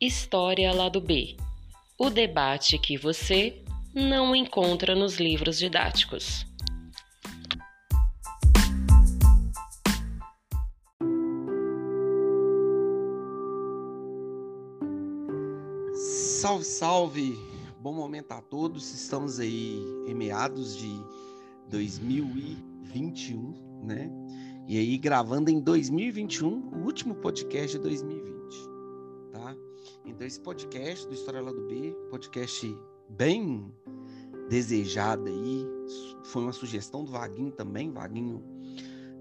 História Lado B o debate que você não encontra nos livros didáticos. Salve, salve! Bom momento a todos. Estamos aí em meados de 2021, né? E aí gravando em 2021, o último podcast de 2020, tá? Então esse podcast do História do B, podcast bem desejado aí, foi uma sugestão do Vaguinho também, Vaguinho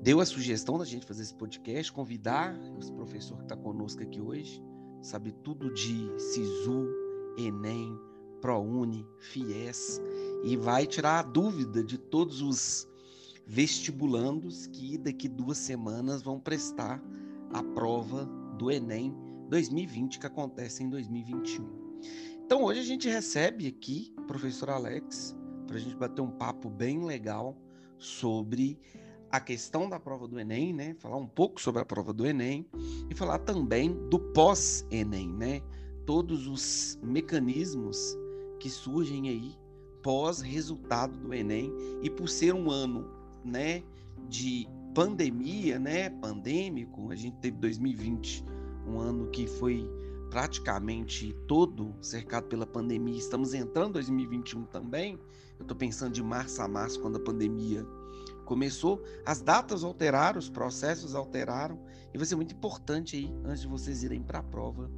deu a sugestão da gente fazer esse podcast, convidar os professor que está conosco aqui hoje, sabe tudo de SISU, Enem, ProUni, FIES, e vai tirar a dúvida de todos os vestibulandos que daqui duas semanas vão prestar a prova do Enem 2020 que acontece em 2021. Então hoje a gente recebe aqui o professor Alex para a gente bater um papo bem legal sobre a questão da prova do Enem, né? Falar um pouco sobre a prova do Enem e falar também do pós-Enem, né? Todos os mecanismos que surgem aí pós-resultado do Enem e por ser um ano, né, de pandemia, né, pandêmico, a gente teve 2020, um ano que foi praticamente todo cercado pela pandemia. Estamos entrando em 2021 também. Eu estou pensando de março a março, quando a pandemia começou. As datas alteraram, os processos alteraram. E vai ser muito importante aí, antes de vocês irem para a prova,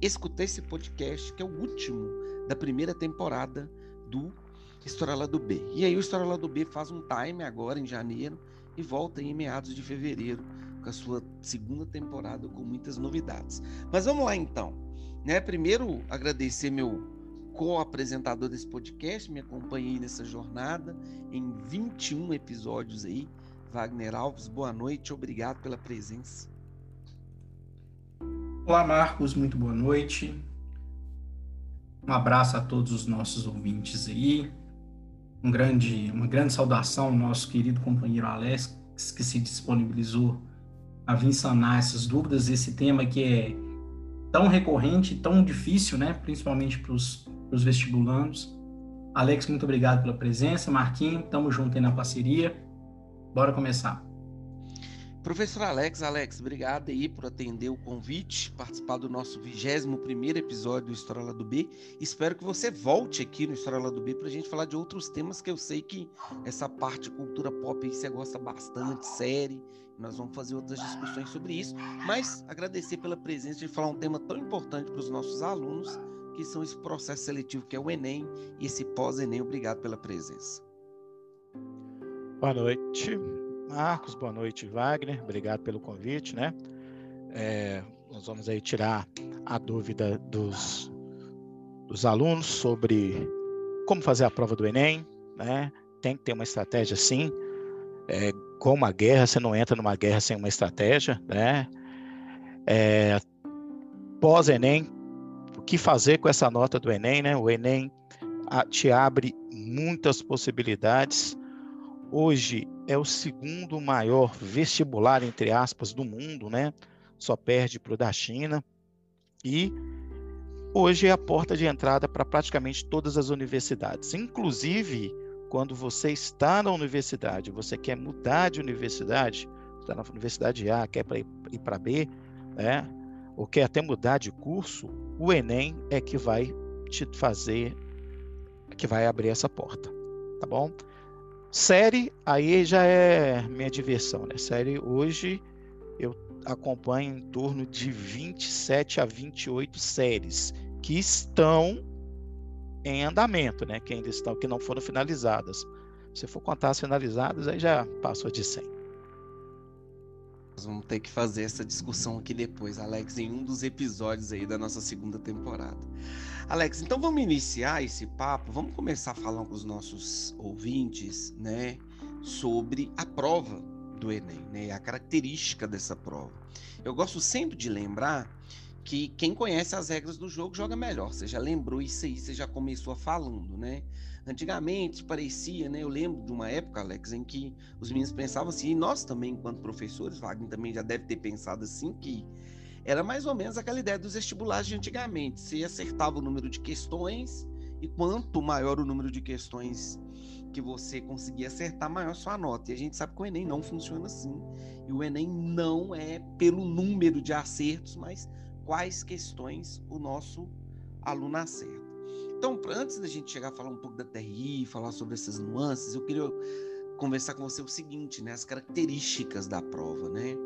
escutar esse podcast, que é o último da primeira temporada do História do B. E aí o História do B faz um time agora em janeiro e volta em meados de fevereiro com a sua segunda temporada com muitas novidades. Mas vamos lá então. Né? Primeiro agradecer meu co-apresentador desse podcast, me acompanhei nessa jornada em 21 episódios aí. Wagner Alves, boa noite, obrigado pela presença. Olá, Marcos, muito boa noite. Um abraço a todos os nossos ouvintes aí. Um grande, uma grande saudação ao nosso querido companheiro Alex, que se disponibilizou a vir sanar essas dúvidas, esse tema que é tão recorrente, tão difícil, né? Principalmente para os vestibulandos. Alex, muito obrigado pela presença. Marquinhos, tamo junto aí na parceria. Bora começar. Professor Alex, Alex, obrigado aí por atender o convite, participar do nosso 21 episódio do História do B. Espero que você volte aqui no História do B para a gente falar de outros temas que eu sei que essa parte cultura pop aí você gosta bastante, série. Nós vamos fazer outras discussões sobre isso, mas agradecer pela presença de falar um tema tão importante para os nossos alunos, que são esse processo seletivo que é o Enem e esse pós-Enem. Obrigado pela presença. Boa noite. Marcos, boa noite, Wagner, obrigado pelo convite, né? É, nós vamos aí tirar a dúvida dos, dos alunos sobre como fazer a prova do Enem, né? Tem que ter uma estratégia sim, é, como a guerra, você não entra numa guerra sem uma estratégia, né? É, Pós-Enem, o que fazer com essa nota do Enem, né? O Enem te abre muitas possibilidades, hoje é o segundo maior vestibular, entre aspas, do mundo, né? Só perde para o da China. E hoje é a porta de entrada para praticamente todas as universidades. Inclusive, quando você está na universidade, você quer mudar de universidade, está na universidade A, quer ir para B, né? ou quer até mudar de curso, o Enem é que vai te fazer, que vai abrir essa porta, tá bom? Série, aí já é minha diversão, né? Série, hoje eu acompanho em torno de 27 a 28 séries que estão em andamento, né? Que ainda estão, que não foram finalizadas. Se for contar as finalizadas, aí já passou de 100. Nós vamos ter que fazer essa discussão aqui depois, Alex, em um dos episódios aí da nossa segunda temporada. Alex, então vamos iniciar esse papo, vamos começar falar com os nossos ouvintes, né, sobre a prova do Enem, né, a característica dessa prova. Eu gosto sempre de lembrar que quem conhece as regras do jogo joga melhor. Você já lembrou isso aí, você já começou falando, né? Antigamente parecia, né? Eu lembro de uma época, Alex, em que os meninos pensavam assim, e nós também, enquanto professores, Wagner também já deve ter pensado assim, que era mais ou menos aquela ideia dos vestibulares de antigamente. Você acertava o número de questões, e quanto maior o número de questões que você conseguir acertar, maior sua nota. E a gente sabe que o Enem não funciona assim. E o Enem não é pelo número de acertos, mas quais questões o nosso aluno acerta. Então, antes da gente chegar a falar um pouco da TRI, falar sobre essas nuances, eu queria conversar com você o seguinte, né? As características da prova, né?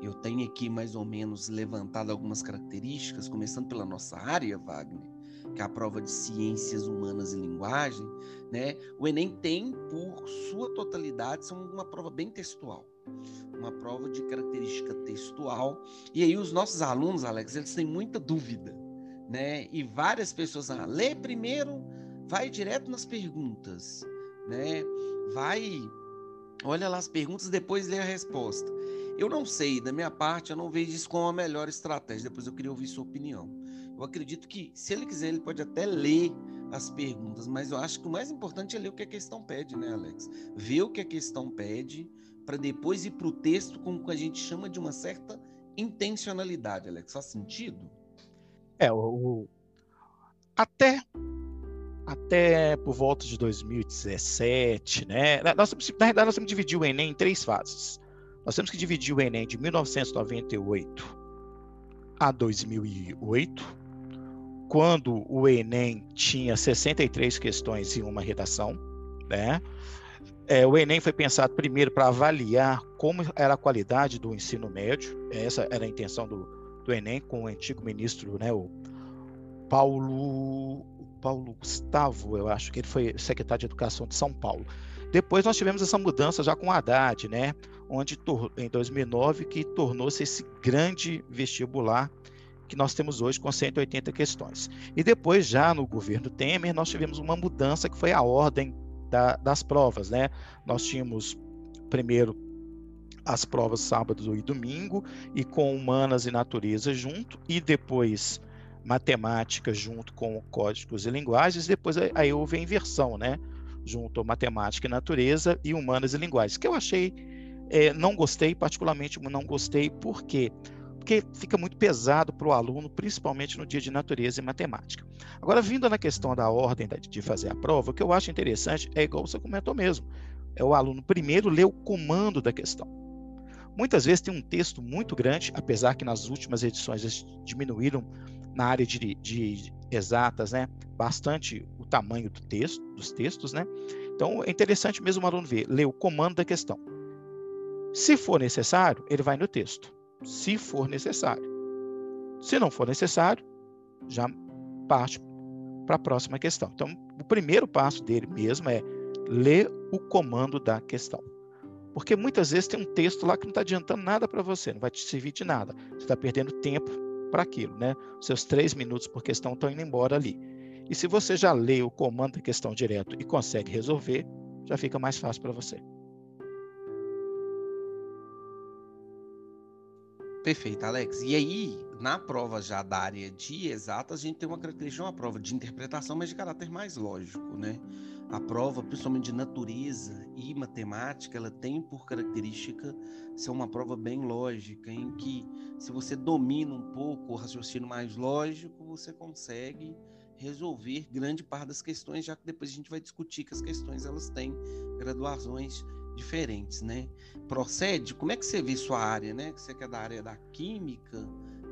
Eu tenho aqui mais ou menos levantado algumas características, começando pela nossa área, Wagner que é a prova de ciências humanas e linguagem, né? O Enem tem, por sua totalidade, uma prova bem textual, uma prova de característica textual. E aí os nossos alunos, Alex, eles têm muita dúvida, né? E várias pessoas, ah, lê primeiro, vai direto nas perguntas, né? Vai, olha lá as perguntas, depois lê a resposta. Eu não sei, da minha parte, eu não vejo isso como a melhor estratégia. Depois eu queria ouvir sua opinião. Eu acredito que, se ele quiser, ele pode até ler as perguntas, mas eu acho que o mais importante é ler o que a questão pede, né, Alex? Ver o que a questão pede, para depois ir para o texto com o que a gente chama de uma certa intencionalidade, Alex. Faz sentido? É, o, até até por volta de 2017, né? Nós, na verdade, nós temos que dividir o Enem em três fases. Nós temos que dividir o Enem de 1998 a 2008, quando o Enem tinha 63 questões e uma redação, né? É, o Enem foi pensado primeiro para avaliar como era a qualidade do ensino médio. Essa era a intenção do, do Enem, com o antigo ministro, né, o Paulo, Paulo Gustavo, eu acho que ele foi secretário de Educação de São Paulo. Depois nós tivemos essa mudança já com Haddad, né, onde em 2009 que tornou-se esse grande vestibular que nós temos hoje com 180 questões. E depois, já no governo Temer, nós tivemos uma mudança que foi a ordem da, das provas. Né? Nós tínhamos primeiro as provas sábado e domingo, e com humanas e natureza junto, e depois matemática junto com códigos e linguagens, depois aí houve a inversão, né? Junto matemática e natureza e humanas e linguagens, que eu achei, é, não gostei, particularmente não gostei, porque? Porque fica muito pesado para o aluno, principalmente no dia de natureza e matemática. Agora, vindo na questão da ordem de fazer a prova, o que eu acho interessante é igual você comentou mesmo: é o aluno primeiro ler o comando da questão. Muitas vezes tem um texto muito grande, apesar que nas últimas edições eles diminuíram na área de, de exatas, né, bastante o tamanho do texto, dos textos, né? Então é interessante mesmo o aluno ver, ler o comando da questão. Se for necessário, ele vai no texto se for necessário. Se não for necessário, já parte para a próxima questão. Então, o primeiro passo dele mesmo é ler o comando da questão. Porque muitas vezes tem um texto lá que não está adiantando nada para você, não vai te servir de nada. Você está perdendo tempo para aquilo, né? Seus três minutos por questão estão indo embora ali. E se você já lê o comando da questão direto e consegue resolver, já fica mais fácil para você. Perfeito, Alex. E aí, na prova já da área de exatas, a gente tem uma característica, uma prova de interpretação, mas de caráter mais lógico, né? A prova, principalmente de natureza e matemática, ela tem por característica ser uma prova bem lógica, em que se você domina um pouco o raciocínio mais lógico, você consegue resolver grande parte das questões, já que depois a gente vai discutir que as questões elas têm graduações diferentes, né? Procede? Como é que você vê sua área, né? Que você quer é da área da química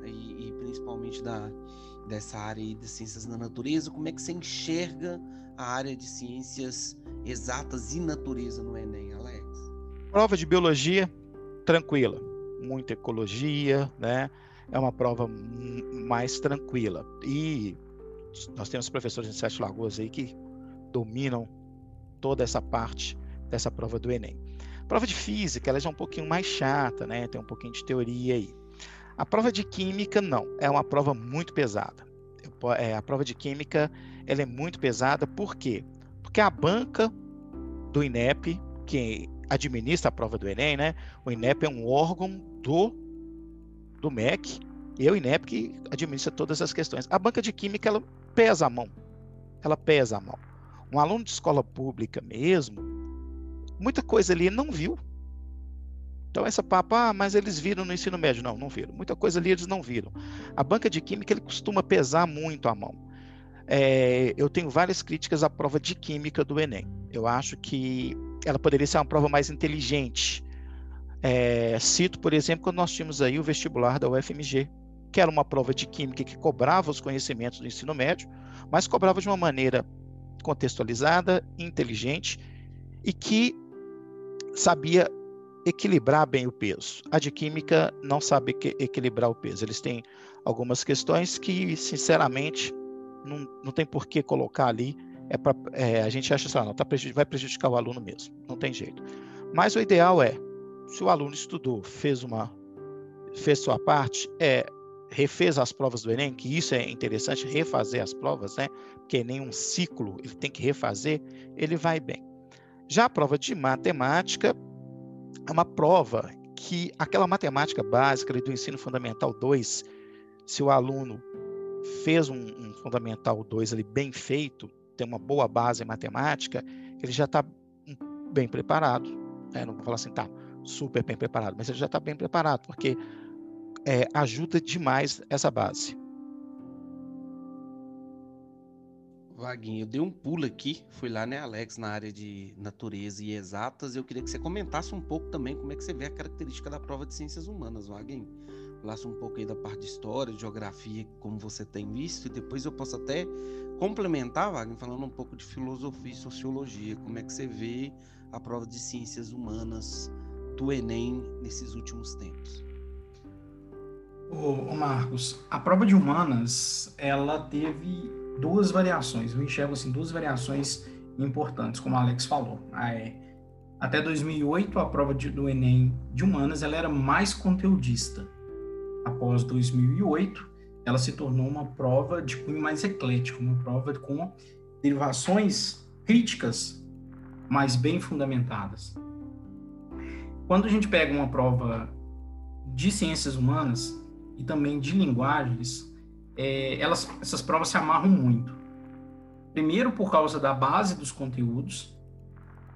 e, e principalmente da dessa área de ciências da natureza, como é que você enxerga a área de ciências exatas e natureza no Enem, Alex? Prova de biologia tranquila, muita ecologia, né? É uma prova mais tranquila. E nós temos professores em Sete Lagoas aí que dominam toda essa parte dessa prova do Enem. A prova de física, ela já é um pouquinho mais chata, né? Tem um pouquinho de teoria aí. A prova de química, não. É uma prova muito pesada. É, a prova de química, ela é muito pesada, por quê? Porque a banca do INEP, que administra a prova do Enem, né? O INEP é um órgão do, do MEC, e é o INEP que administra todas as questões. A banca de química, ela pesa a mão. Ela pesa a mão. Um aluno de escola pública mesmo, muita coisa ali ele não viu. Então, essa papo, ah, mas eles viram no ensino médio. Não, não viram. Muita coisa ali eles não viram. A banca de química, ele costuma pesar muito a mão. É, eu tenho várias críticas à prova de química do Enem. Eu acho que ela poderia ser uma prova mais inteligente. É, cito, por exemplo, quando nós tínhamos aí o vestibular da UFMG, que era uma prova de química que cobrava os conhecimentos do ensino médio, mas cobrava de uma maneira contextualizada, inteligente e que sabia equilibrar bem o peso. A de química não sabe equilibrar o peso. Eles têm algumas questões que, sinceramente, não, não tem por que colocar ali. É pra, é, a gente acha assim, não, tá vai prejudicar o aluno mesmo. Não tem jeito. Mas o ideal é, se o aluno estudou, fez uma fez sua parte, é refez as provas do Enem, que isso é interessante, refazer as provas, né? Porque nem um ciclo ele tem que refazer, ele vai bem. Já a prova de matemática é uma prova que aquela matemática básica do ensino fundamental 2, se o aluno fez um, um fundamental 2 ali bem feito, tem uma boa base em matemática, ele já está bem preparado. Né? Não vou falar assim, tá super bem preparado, mas ele já está bem preparado, porque é, ajuda demais essa base. Vaguinho, eu dei um pulo aqui, fui lá, né, Alex, na área de natureza e exatas, eu queria que você comentasse um pouco também como é que você vê a característica da prova de ciências humanas, Vaguinho. Falasse um pouco aí da parte de história, geografia, como você tem visto, e depois eu posso até complementar, Wagner, falando um pouco de filosofia e sociologia, como é que você vê a prova de ciências humanas do Enem nesses últimos tempos. Ô, Marcos, a prova de humanas, ela teve duas variações. Eu enxergo assim duas variações importantes, como o Alex falou. É, até 2008, a prova de, do Enem de humanas ela era mais conteudista. Após 2008, ela se tornou uma prova de cunho mais eclético, uma prova com derivações críticas, mas bem fundamentadas. Quando a gente pega uma prova de ciências humanas, e também de linguagens, é, elas, essas provas se amarram muito. Primeiro, por causa da base dos conteúdos,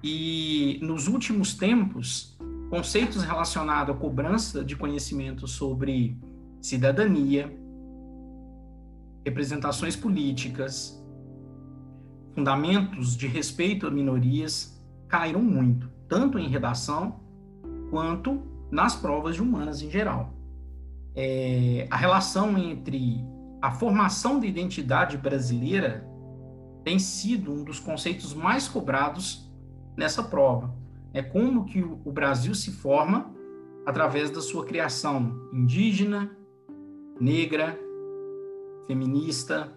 e nos últimos tempos, conceitos relacionados à cobrança de conhecimento sobre cidadania, representações políticas, fundamentos de respeito a minorias caíram muito, tanto em redação quanto nas provas de humanas em geral é, a relação entre a formação da identidade brasileira tem sido um dos conceitos mais cobrados nessa prova. É como que o Brasil se forma através da sua criação indígena, negra, feminista,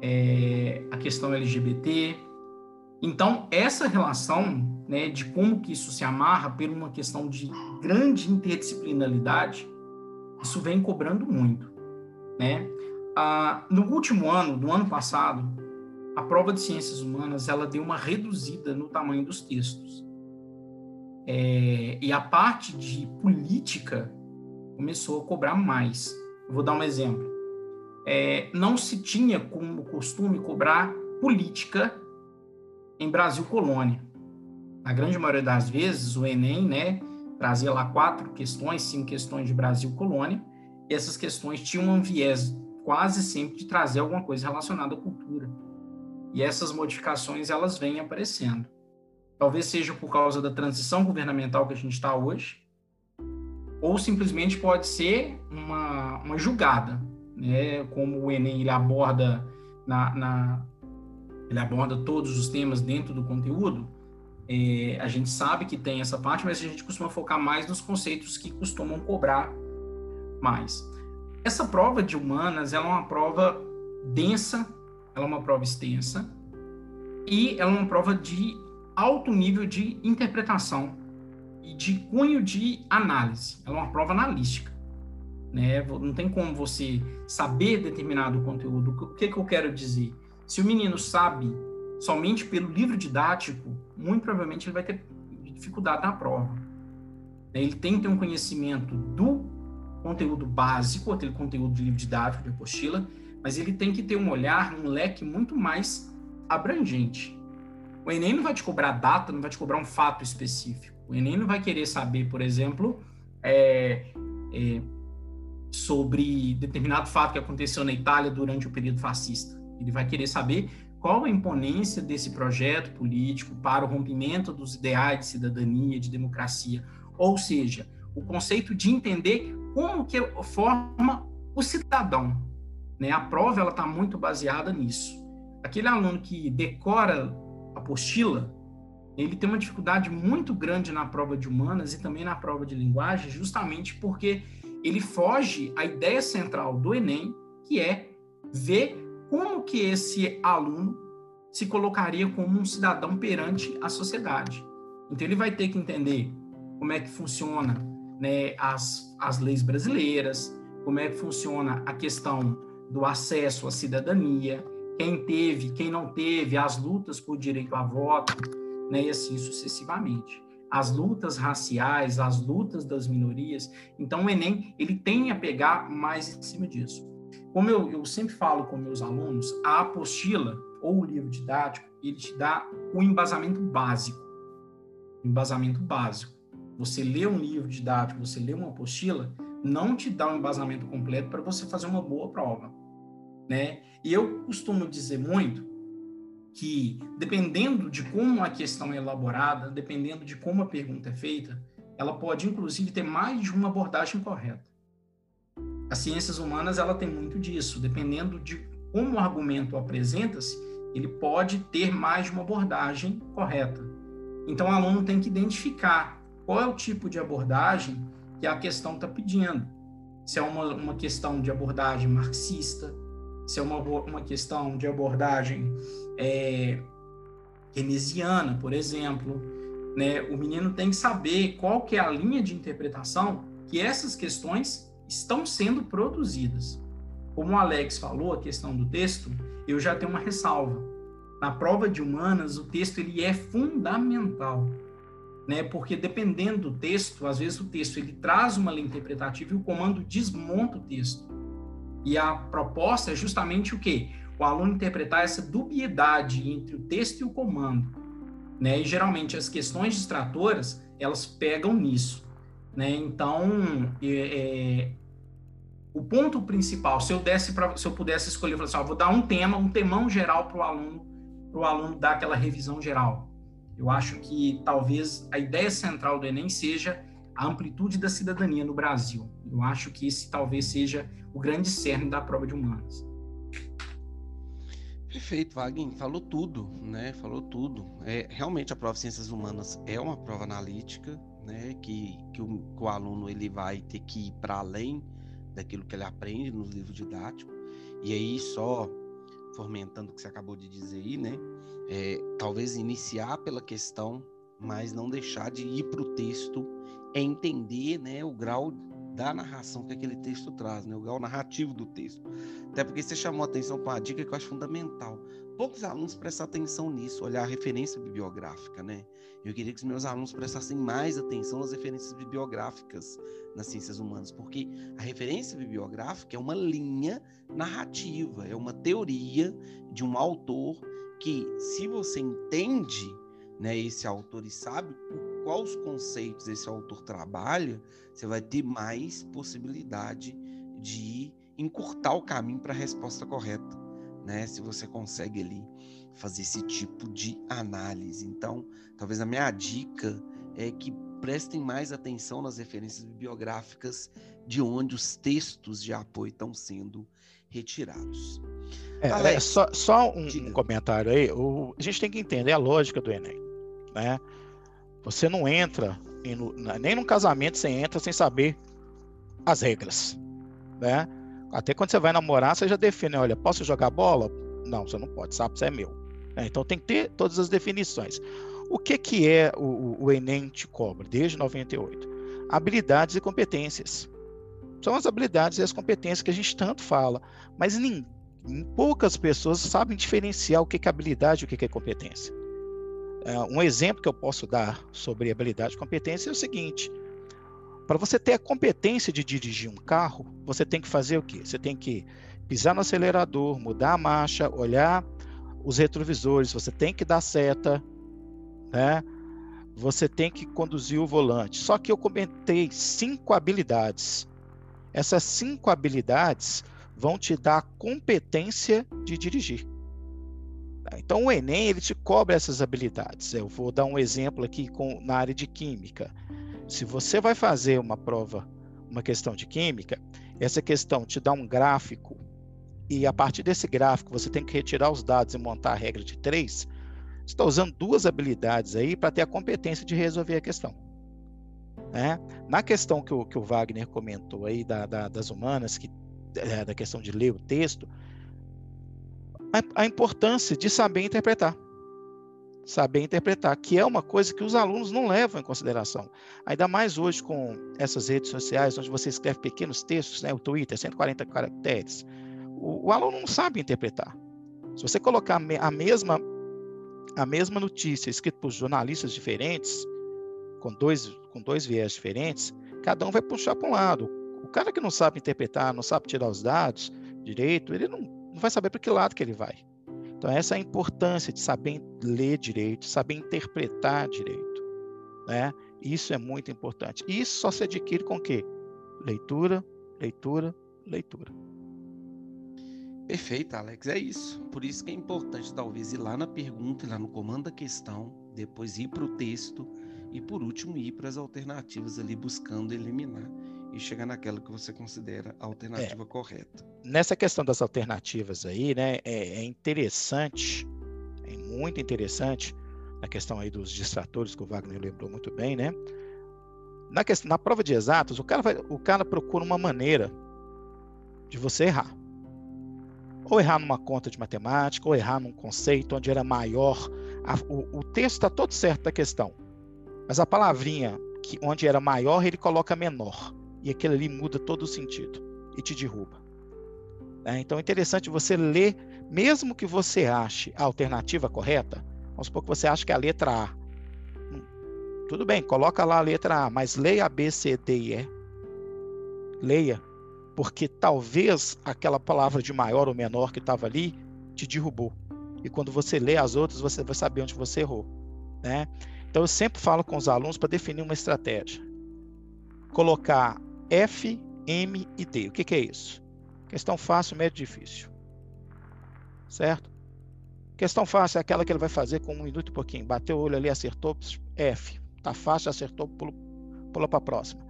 é, a questão LGBT. Então, essa relação né, de como que isso se amarra por uma questão de grande interdisciplinaridade isso vem cobrando muito, né? Ah, no último ano, no ano passado, a prova de ciências humanas ela deu uma reduzida no tamanho dos textos. É, e a parte de política começou a cobrar mais. Vou dar um exemplo. É, não se tinha como costume cobrar política em Brasil colônia. Na grande maioria das vezes, o Enem, né, trazia lá quatro questões, cinco questões de Brasil colônia, e essas questões tinham um viés quase sempre de trazer alguma coisa relacionada à cultura. E essas modificações elas vêm aparecendo. Talvez seja por causa da transição governamental que a gente está hoje, ou simplesmente pode ser uma, uma julgada, né? Como o Enem ele aborda na, na ele aborda todos os temas dentro do conteúdo, é, a gente sabe que tem essa parte, mas a gente costuma focar mais nos conceitos que costumam cobrar mais. Essa prova de humanas ela é uma prova densa, ela é uma prova extensa e ela é uma prova de alto nível de interpretação e de cunho de análise. Ela é uma prova analística. Né? Não tem como você saber determinado conteúdo. O que, que eu quero dizer? Se o menino sabe somente pelo livro didático, muito provavelmente ele vai ter dificuldade na prova. Ele tem que ter um conhecimento do conteúdo básico, aquele conteúdo de livro didático, de apostila, mas ele tem que ter um olhar, um leque muito mais abrangente. O Enem não vai te cobrar data, não vai te cobrar um fato específico. O Enem não vai querer saber, por exemplo, é, é, sobre determinado fato que aconteceu na Itália durante o período fascista. Ele vai querer saber qual a imponência desse projeto político para o rompimento dos ideais de cidadania, de democracia. Ou seja, o conceito de entender como que forma o cidadão. Né? A prova ela está muito baseada nisso. Aquele aluno que decora a apostila, ele tem uma dificuldade muito grande na prova de humanas e também na prova de linguagem, justamente porque ele foge à ideia central do Enem, que é ver como que esse aluno se colocaria como um cidadão perante a sociedade. Então ele vai ter que entender como é que funciona né, as, as leis brasileiras, como é que funciona a questão do acesso à cidadania, quem teve, quem não teve, as lutas por direito a voto, né, e assim sucessivamente. As lutas raciais, as lutas das minorias. Então, o Enem, ele tem a pegar mais em cima disso. Como eu, eu sempre falo com meus alunos, a apostila ou o livro didático, ele te dá o embasamento básico. Embasamento básico. Você lê um livro didático, você lê uma apostila, não te dá um embasamento completo para você fazer uma boa prova, né? E eu costumo dizer muito que dependendo de como a questão é elaborada, dependendo de como a pergunta é feita, ela pode inclusive ter mais de uma abordagem correta. As ciências humanas ela tem muito disso, dependendo de como o argumento apresenta-se, ele pode ter mais de uma abordagem correta. Então o aluno tem que identificar qual é o tipo de abordagem que a questão está pedindo. Se é uma, uma questão de abordagem marxista, se é uma, uma questão de abordagem é, keynesiana, por exemplo, né? O menino tem que saber qual que é a linha de interpretação que essas questões estão sendo produzidas. Como o Alex falou, a questão do texto, eu já tenho uma ressalva. Na prova de humanas, o texto ele é fundamental, né? Porque dependendo do texto, às vezes o texto ele traz uma linha interpretativa e o comando desmonta o texto. E a proposta é justamente o quê? O aluno interpretar essa dubiedade entre o texto e o comando, né? E geralmente as questões distratoras elas pegam nisso, né? Então, é, é, o ponto principal, se eu desse se eu pudesse escolher, eu assim, vou dar um tema, um temão geral para o aluno, para o aluno dar aquela revisão geral. Eu acho que talvez a ideia central do Enem seja a amplitude da cidadania no Brasil. Eu acho que esse talvez seja o grande cerne da prova de humanas. Perfeito, Wagner, falou tudo, né? Falou tudo. É, realmente a prova de ciências humanas é uma prova analítica, né? Que, que, o, que o aluno ele vai ter que ir para além daquilo que ele aprende nos livros didáticos. E aí só fomentando o que você acabou de dizer aí, né? É, talvez iniciar pela questão, mas não deixar de ir para o texto, é entender, né, o grau da narração que aquele texto traz, né? o grau narrativo do texto. Até porque você chamou a atenção para uma dica que eu acho fundamental. Poucos alunos prestam atenção nisso, olhar a referência bibliográfica, né? Eu queria que os meus alunos prestassem mais atenção nas referências bibliográficas nas ciências humanas, porque a referência bibliográfica é uma linha narrativa, é uma teoria de um autor que, se você entende né, esse autor e sabe quais conceitos esse autor trabalha, você vai ter mais possibilidade de encurtar o caminho para a resposta correta, né? Se você consegue ali fazer esse tipo de análise. Então, talvez a minha dica é que prestem mais atenção nas referências bibliográficas de onde os textos de apoio estão sendo retirados. É, Alex, é só, só um, um, comentário aí. O, a gente tem que entender a lógica do Enem, né? Você não entra no, nem num casamento você entra sem saber as regras, né? Até quando você vai namorar, você já define, olha, posso jogar bola? Não, você não pode, sabe, você é meu. É, então tem que ter todas as definições. O que, que é o, o Enem te cobra desde 98? Habilidades e competências. São as habilidades e as competências que a gente tanto fala, mas nem, poucas pessoas sabem diferenciar o que é habilidade e o que é competência. É, um exemplo que eu posso dar sobre habilidade e competência é o seguinte: para você ter a competência de dirigir um carro, você tem que fazer o quê? Você tem que pisar no acelerador, mudar a marcha, olhar os retrovisores, você tem que dar seta, né? você tem que conduzir o volante. Só que eu comentei cinco habilidades. Essas cinco habilidades vão te dar a competência de dirigir. Então o Enem ele te cobra essas habilidades. Eu vou dar um exemplo aqui com, na área de química. Se você vai fazer uma prova, uma questão de química, essa questão te dá um gráfico e a partir desse gráfico você tem que retirar os dados e montar a regra de três. Você está usando duas habilidades aí para ter a competência de resolver a questão. Né? Na questão que o, que o Wagner comentou aí da, da, das humanas, que, é, da questão de ler o texto, a, a importância de saber interpretar saber interpretar, que é uma coisa que os alunos não levam em consideração. Ainda mais hoje com essas redes sociais, onde você escreve pequenos textos, né? o Twitter, 140 caracteres, o, o aluno não sabe interpretar. Se você colocar a mesma, a mesma notícia escrita por jornalistas diferentes, com dois, com dois viés diferentes, cada um vai puxar para um lado. O cara que não sabe interpretar, não sabe tirar os dados direito, ele não, não vai saber para que lado que ele vai. Então, essa é a importância de saber ler direito, saber interpretar direito. Né? Isso é muito importante. E isso só se adquire com o quê? Leitura, leitura, leitura. Perfeito, Alex. É isso. Por isso que é importante, talvez, ir lá na pergunta, ir lá no comando da questão, depois ir para o texto e, por último, ir para as alternativas ali, buscando eliminar e chegar naquela que você considera a alternativa é, correta. Nessa questão das alternativas aí, né, é, é, interessante, é muito interessante, na questão aí dos distratores, que o Wagner lembrou muito bem, né? Na, questão, na prova de exatos, o cara, vai, o cara procura uma maneira de você errar ou errar numa conta de matemática, ou errar num conceito onde era maior. A, o, o, texto está todo certo da questão, mas a palavrinha que onde era maior ele coloca menor e aquilo ali muda todo o sentido e te derruba. É, então é interessante você ler, mesmo que você ache a alternativa correta. Vamos supor que você acha que é a letra A. Hum, tudo bem, coloca lá a letra A, mas leia a B, C, D e E. Leia porque talvez aquela palavra de maior ou menor que estava ali te derrubou. E quando você lê as outras, você vai saber onde você errou. Né? Então eu sempre falo com os alunos para definir uma estratégia. Colocar F, M e D. O que, que é isso? Questão fácil, médio difícil. Certo? Questão fácil é aquela que ele vai fazer com um minuto e pouquinho. Bateu o olho ali, acertou, F. Tá fácil, acertou, pula para a próxima.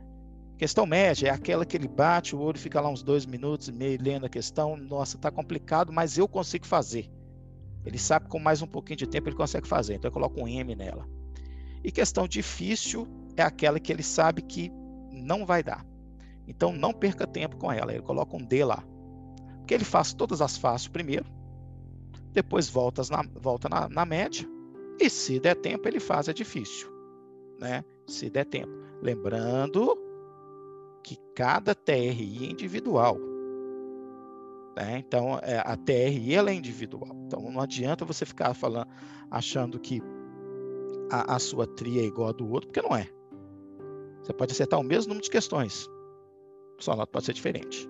Questão média é aquela que ele bate o olho, fica lá uns dois minutos e meio lendo a questão. Nossa, tá complicado, mas eu consigo fazer. Ele sabe que com mais um pouquinho de tempo ele consegue fazer, então eu coloco um M nela. E questão difícil é aquela que ele sabe que não vai dar. Então não perca tempo com ela, ele coloca um D lá. Porque ele faz todas as fáceis primeiro, depois volta na, volta na, na média, e se der tempo, ele faz a difícil. Né? Se der tempo. Lembrando que cada TRI é individual. Né? Então, é, a TRI ela é individual. Então, não adianta você ficar falando, achando que a, a sua TRI é igual a do outro, porque não é. Você pode acertar o mesmo número de questões, só a nota pode ser diferente.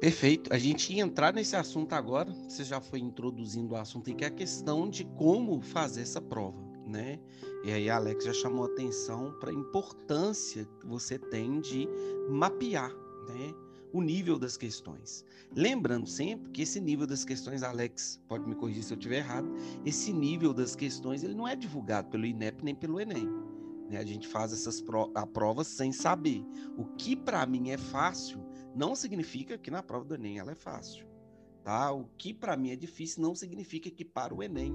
Perfeito. A gente ia entrar nesse assunto agora. Você já foi introduzindo o assunto, que é a questão de como fazer essa prova né? E aí a Alex já chamou atenção para a importância que você tem de mapear, né? O nível das questões. Lembrando sempre que esse nível das questões, Alex, pode me corrigir se eu estiver errado, esse nível das questões ele não é divulgado pelo INEP nem pelo Enem. Né? A gente faz essas pro a provas sem saber. O que para mim é fácil não significa que na prova do Enem ela é fácil. Tá? O que para mim é difícil não significa que para o Enem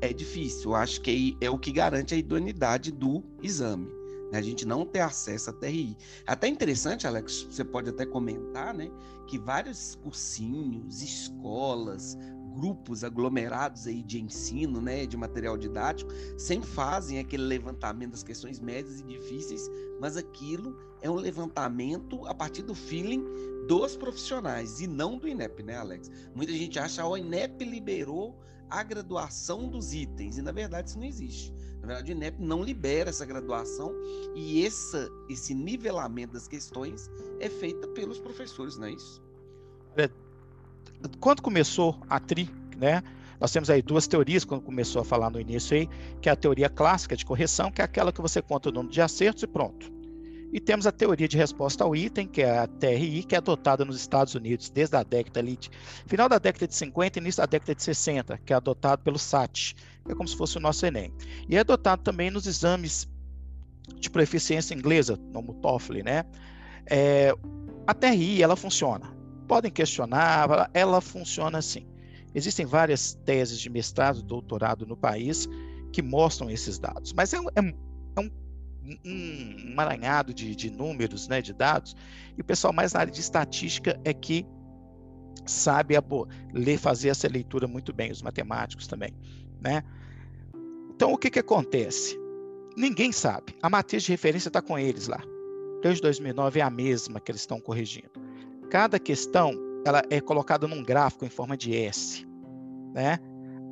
é difícil. Eu acho que é o que garante a idoneidade do exame. Né? A gente não ter acesso à TRI. Até interessante, Alex, você pode até comentar, né? Que vários cursinhos, escolas, grupos aglomerados aí de ensino, né, de material didático, sempre fazem aquele levantamento das questões médias e difíceis, mas aquilo é um levantamento a partir do feeling dos profissionais e não do INEP, né, Alex? Muita gente acha que o INEP liberou a graduação dos itens e na verdade isso não existe. Na verdade, o INEP não libera essa graduação e essa, esse nivelamento das questões é feito pelos professores, não é isso? É, quando começou a TRI, né? Nós temos aí duas teorias, quando começou a falar no início aí, que é a teoria clássica de correção, que é aquela que você conta o número de acertos e pronto. E temos a teoria de resposta ao item, que é a TRI, que é adotada nos Estados Unidos desde a década ali, final da década de 50 e início da década de 60, que é adotado pelo SAT, é como se fosse o nosso Enem. E é adotado também nos exames de proficiência inglesa, no TOEFL, né? É, a TRI, ela funciona. Podem questionar, ela funciona assim. Existem várias teses de mestrado, doutorado no país que mostram esses dados, mas é, é, é um um de, de números, né, de dados, e o pessoal mais na área de estatística é que sabe a, ler, fazer essa leitura muito bem, os matemáticos também, né? Então, o que que acontece? Ninguém sabe. A matriz de referência está com eles lá. Desde 2009 é a mesma que eles estão corrigindo. Cada questão ela é colocada num gráfico em forma de S, né?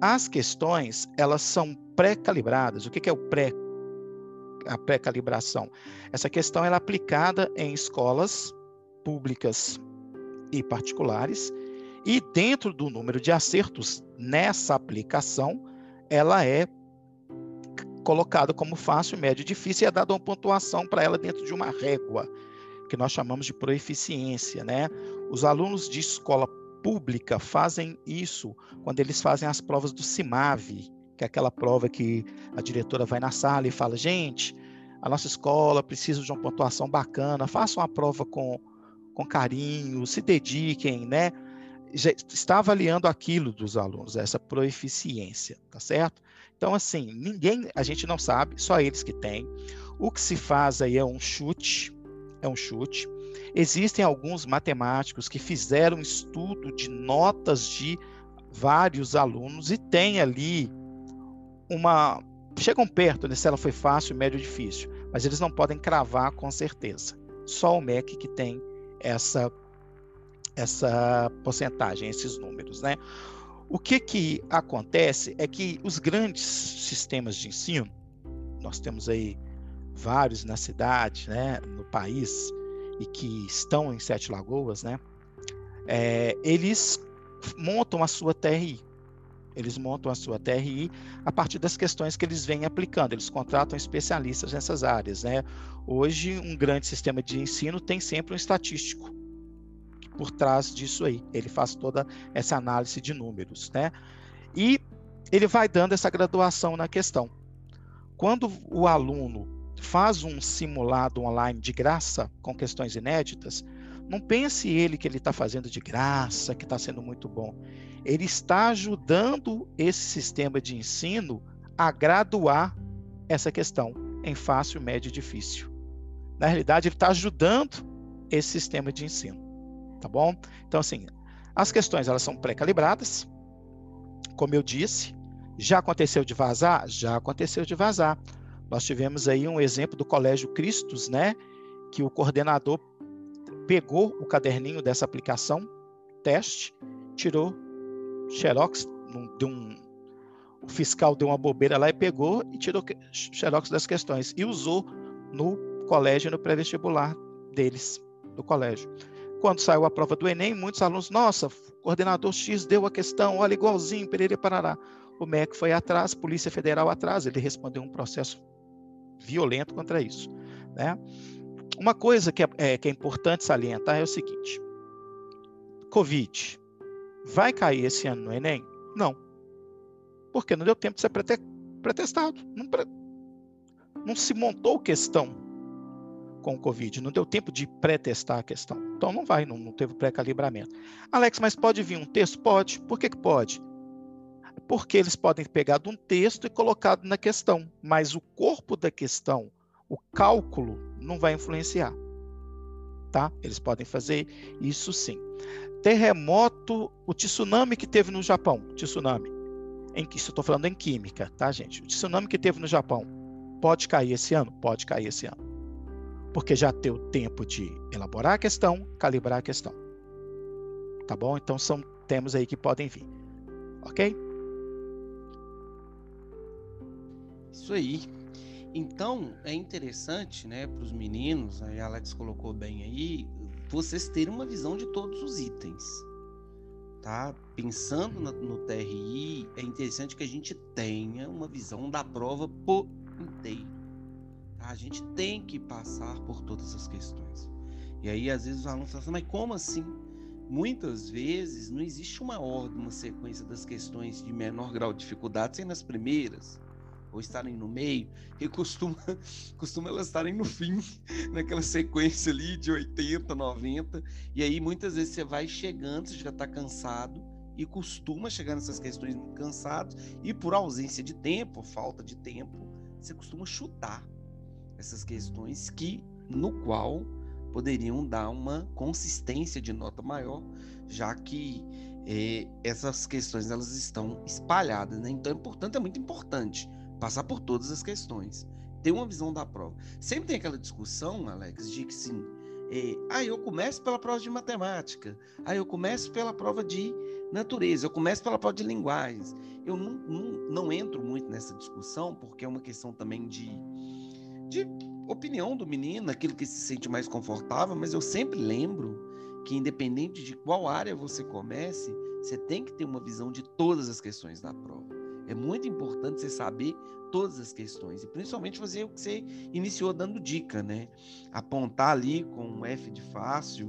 As questões elas são pré-calibradas. O que, que é o pré a pré-calibração. Essa questão é aplicada em escolas públicas e particulares, e dentro do número de acertos nessa aplicação, ela é colocada como fácil, médio e difícil e é dada uma pontuação para ela dentro de uma régua, que nós chamamos de proeficiência, né? Os alunos de escola pública fazem isso quando eles fazem as provas do CIMAV, que é aquela prova que a diretora vai na sala e fala: gente, a nossa escola precisa de uma pontuação bacana, façam a prova com, com carinho, se dediquem, né? Está avaliando aquilo dos alunos, essa proeficiência, tá certo? Então, assim, ninguém, a gente não sabe, só eles que têm. O que se faz aí é um chute, é um chute. Existem alguns matemáticos que fizeram estudo de notas de vários alunos e tem ali uma. Chegam perto né, se ela foi fácil, médio ou difícil, mas eles não podem cravar com certeza. Só o MEC que tem essa, essa porcentagem, esses números. Né? O que, que acontece é que os grandes sistemas de ensino, nós temos aí vários na cidade, né, no país, e que estão em Sete Lagoas, né, é, eles montam a sua TRI. Eles montam a sua TRI a partir das questões que eles vêm aplicando. Eles contratam especialistas nessas áreas. Né? Hoje, um grande sistema de ensino tem sempre um estatístico por trás disso aí. Ele faz toda essa análise de números. Né? E ele vai dando essa graduação na questão. Quando o aluno faz um simulado online de graça com questões inéditas, não pense ele que ele está fazendo de graça, que está sendo muito bom ele está ajudando esse sistema de ensino a graduar essa questão em fácil, médio e difícil. Na realidade, ele está ajudando esse sistema de ensino, tá bom? Então, assim, as questões elas são pré-calibradas, como eu disse. Já aconteceu de vazar? Já aconteceu de vazar. Nós tivemos aí um exemplo do Colégio Cristos, né? Que o coordenador pegou o caderninho dessa aplicação, teste, tirou xerox, deu um, o fiscal deu uma bobeira lá e pegou e tirou xerox das questões e usou no colégio, no pré-vestibular deles, do colégio. Quando saiu a prova do Enem, muitos alunos, nossa, coordenador X deu a questão, olha, igualzinho, Pereira Parará. O MEC foi atrás, Polícia Federal atrás, ele respondeu um processo violento contra isso. Né? Uma coisa que é, é, que é importante salientar é o seguinte: Covid, Vai cair esse ano no Enem? Não. Porque não deu tempo de ser pretestado. Não, pre... não se montou questão com o Covid, não deu tempo de pré-testar a questão. Então não vai, não, não teve pré-calibramento. Alex, mas pode vir um texto? Pode. Por que, que pode? Porque eles podem pegar de um texto e colocado na questão, mas o corpo da questão, o cálculo, não vai influenciar. Tá? Eles podem fazer isso sim terremoto, o tsunami que teve no Japão, tsunami, em que estou falando em química, tá, gente? O tsunami que teve no Japão pode cair esse ano, pode cair esse ano, porque já deu tempo de elaborar a questão, calibrar a questão, tá bom? Então são temas aí que podem vir, ok? Isso aí. Então é interessante, né, para os meninos, a Alex colocou bem aí, vocês terem uma visão de todos os itens. tá? Pensando no, no TRI, é interessante que a gente tenha uma visão da prova por inteiro. A gente tem que passar por todas as questões. E aí, às vezes, os alunos falam assim, mas como assim? Muitas vezes não existe uma ordem, uma sequência das questões de menor grau de dificuldade sendo as primeiras ou estarem no meio, e costuma, costuma elas estarem no fim, naquela sequência ali de 80, 90, e aí muitas vezes você vai chegando, você já está cansado, e costuma chegar nessas questões muito cansado, e por ausência de tempo, falta de tempo, você costuma chutar essas questões que, no qual poderiam dar uma consistência de nota maior, já que é, essas questões elas estão espalhadas, né? Então, portanto, é muito importante passar por todas as questões, ter uma visão da prova. Sempre tem aquela discussão, Alex, de que sim, é, ah, eu começo pela prova de matemática, ah, eu começo pela prova de natureza, eu começo pela prova de linguagens. Eu não, não, não entro muito nessa discussão, porque é uma questão também de, de opinião do menino, aquilo que se sente mais confortável, mas eu sempre lembro que, independente de qual área você comece, você tem que ter uma visão de todas as questões da prova. É muito importante você saber todas as questões, e principalmente fazer o que você iniciou dando dica, né? Apontar ali com um F de fácil,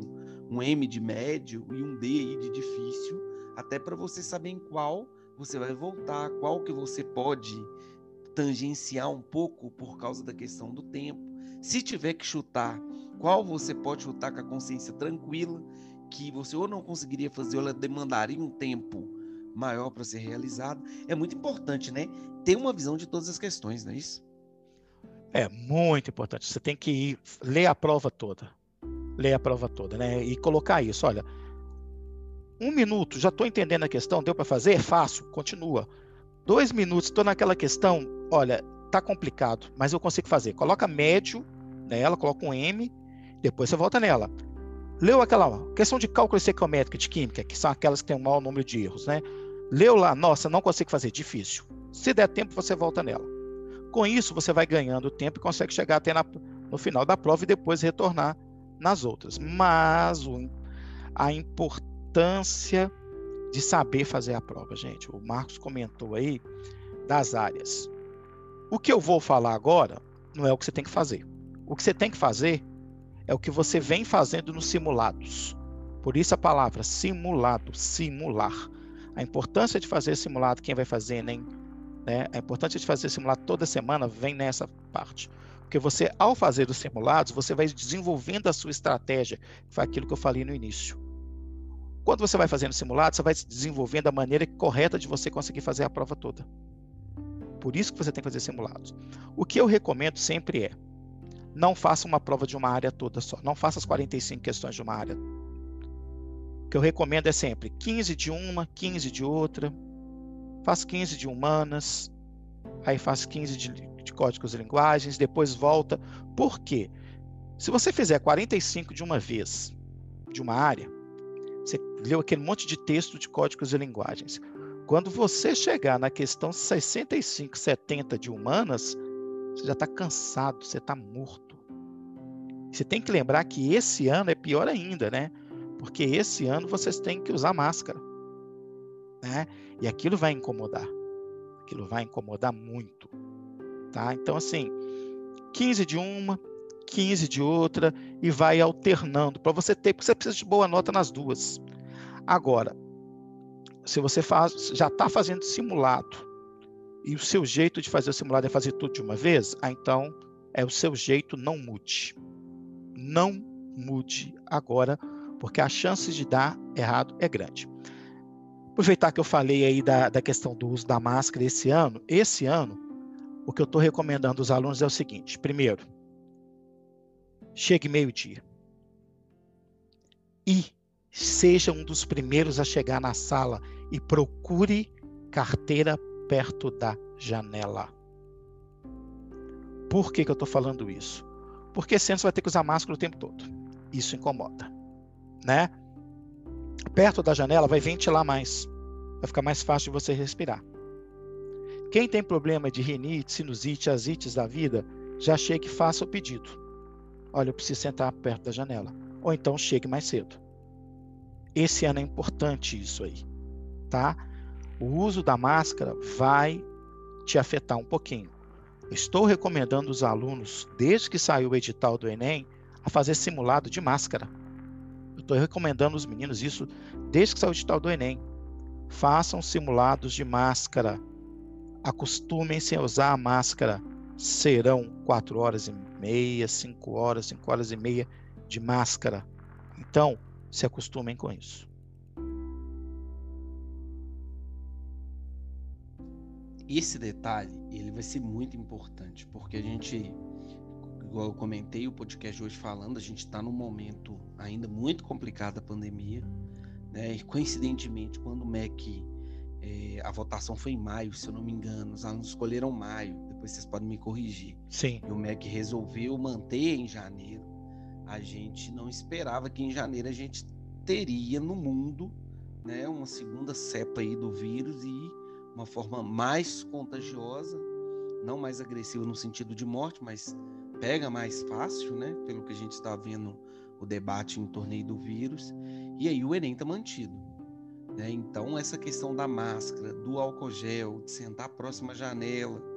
um M de médio e um D de difícil, até para você saber em qual você vai voltar, qual que você pode tangenciar um pouco por causa da questão do tempo. Se tiver que chutar, qual você pode chutar com a consciência tranquila, que você ou não conseguiria fazer, ou ela demandaria um tempo maior para ser realizado. É muito importante, né? Ter uma visão de todas as questões, não é isso? É muito importante. Você tem que ir, ler a prova toda. Ler a prova toda, né? E colocar isso. Olha, um minuto, já estou entendendo a questão, deu para fazer? É fácil, continua. Dois minutos, estou naquela questão, olha, tá complicado, mas eu consigo fazer. Coloca médio nela, coloca um M, depois você volta nela. Leu aquela questão de cálculo estequiométrico de química, que são aquelas que têm um maior número de erros, né? Leu lá, nossa, não consigo fazer, difícil. Se der tempo, você volta nela. Com isso, você vai ganhando tempo e consegue chegar até na, no final da prova e depois retornar nas outras. Mas o, a importância de saber fazer a prova, gente. O Marcos comentou aí das áreas. O que eu vou falar agora não é o que você tem que fazer. O que você tem que fazer é o que você vem fazendo nos simulados. Por isso a palavra simulado, simular. A importância de fazer simulado, quem vai fazer, nem, né? A importância de fazer simulado toda semana vem nessa parte. Porque você, ao fazer os simulados, você vai desenvolvendo a sua estratégia, que foi aquilo que eu falei no início. Quando você vai fazendo simulado, você vai desenvolvendo a maneira correta de você conseguir fazer a prova toda. Por isso que você tem que fazer simulados. O que eu recomendo sempre é, não faça uma prova de uma área toda só. Não faça as 45 questões de uma área que eu recomendo é sempre 15 de uma, 15 de outra, faz 15 de humanas, aí faz 15 de, de códigos e linguagens, depois volta. Por quê? Se você fizer 45 de uma vez, de uma área, você leu aquele monte de texto de códigos e linguagens. Quando você chegar na questão 65, 70 de humanas, você já está cansado, você está morto. Você tem que lembrar que esse ano é pior ainda, né? Porque esse ano vocês têm que usar máscara. Né? E aquilo vai incomodar. Aquilo vai incomodar muito. Tá? Então, assim, 15 de uma, 15 de outra e vai alternando para você ter, porque você precisa de boa nota nas duas. Agora, se você faz, já está fazendo simulado e o seu jeito de fazer o simulado é fazer tudo de uma vez, ah, então é o seu jeito, não mude. Não mude agora porque a chance de dar errado é grande. Aproveitar que eu falei aí da, da questão do uso da máscara esse ano, esse ano, o que eu estou recomendando aos alunos é o seguinte: primeiro, chegue meio-dia e seja um dos primeiros a chegar na sala e procure carteira perto da janela. Por que, que eu estou falando isso? Porque senão você vai ter que usar máscara o tempo todo. Isso incomoda né? Perto da janela vai ventilar mais. Vai ficar mais fácil de você respirar. Quem tem problema de rinite, sinusite, asites da vida, já chegue e faça o pedido. Olha, eu preciso sentar perto da janela. Ou então chegue mais cedo. esse ano é importante isso aí, tá? O uso da máscara vai te afetar um pouquinho. Estou recomendando os alunos, desde que saiu o edital do Enem, a fazer simulado de máscara. Estou recomendando os meninos isso desde que saiu o edital do Enem. Façam simulados de máscara. Acostumem-se a usar a máscara. Serão quatro horas e meia, cinco horas, cinco horas e meia de máscara. Então, se acostumem com isso. Esse detalhe, ele vai ser muito importante, porque a gente, igual eu comentei o podcast hoje falando, a gente está num momento ainda muito complicado da pandemia, né? E coincidentemente, quando o MEC, é, a votação foi em maio, se eu não me engano, os alunos escolheram maio, depois vocês podem me corrigir. Sim. E o MEC resolveu manter em janeiro. A gente não esperava que em janeiro a gente teria no mundo né, uma segunda cepa aí do vírus e uma forma mais contagiosa, não mais agressiva no sentido de morte, mas pega mais fácil, né? Pelo que a gente está vendo o debate em torno do vírus. E aí o Enem está mantido. Né? Então, essa questão da máscara, do álcool gel, de sentar próximo à janela,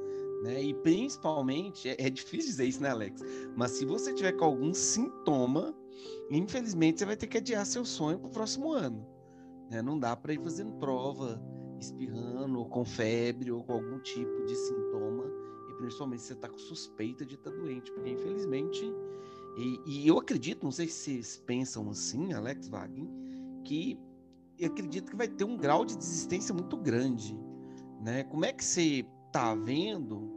né? E principalmente, é, é, difícil dizer isso, né, Alex? Mas se você tiver com algum sintoma, infelizmente você vai ter que adiar seu sonho para o próximo ano. Né? Não dá para ir fazendo prova, espirrando, ou com febre, ou com algum tipo de sintoma, e principalmente se você está com suspeita de estar tá doente, porque infelizmente. E, e, eu acredito, não sei se vocês pensam assim, Alex Wagner, que eu acredito que vai ter um grau de desistência muito grande. Né? Como é que você está vendo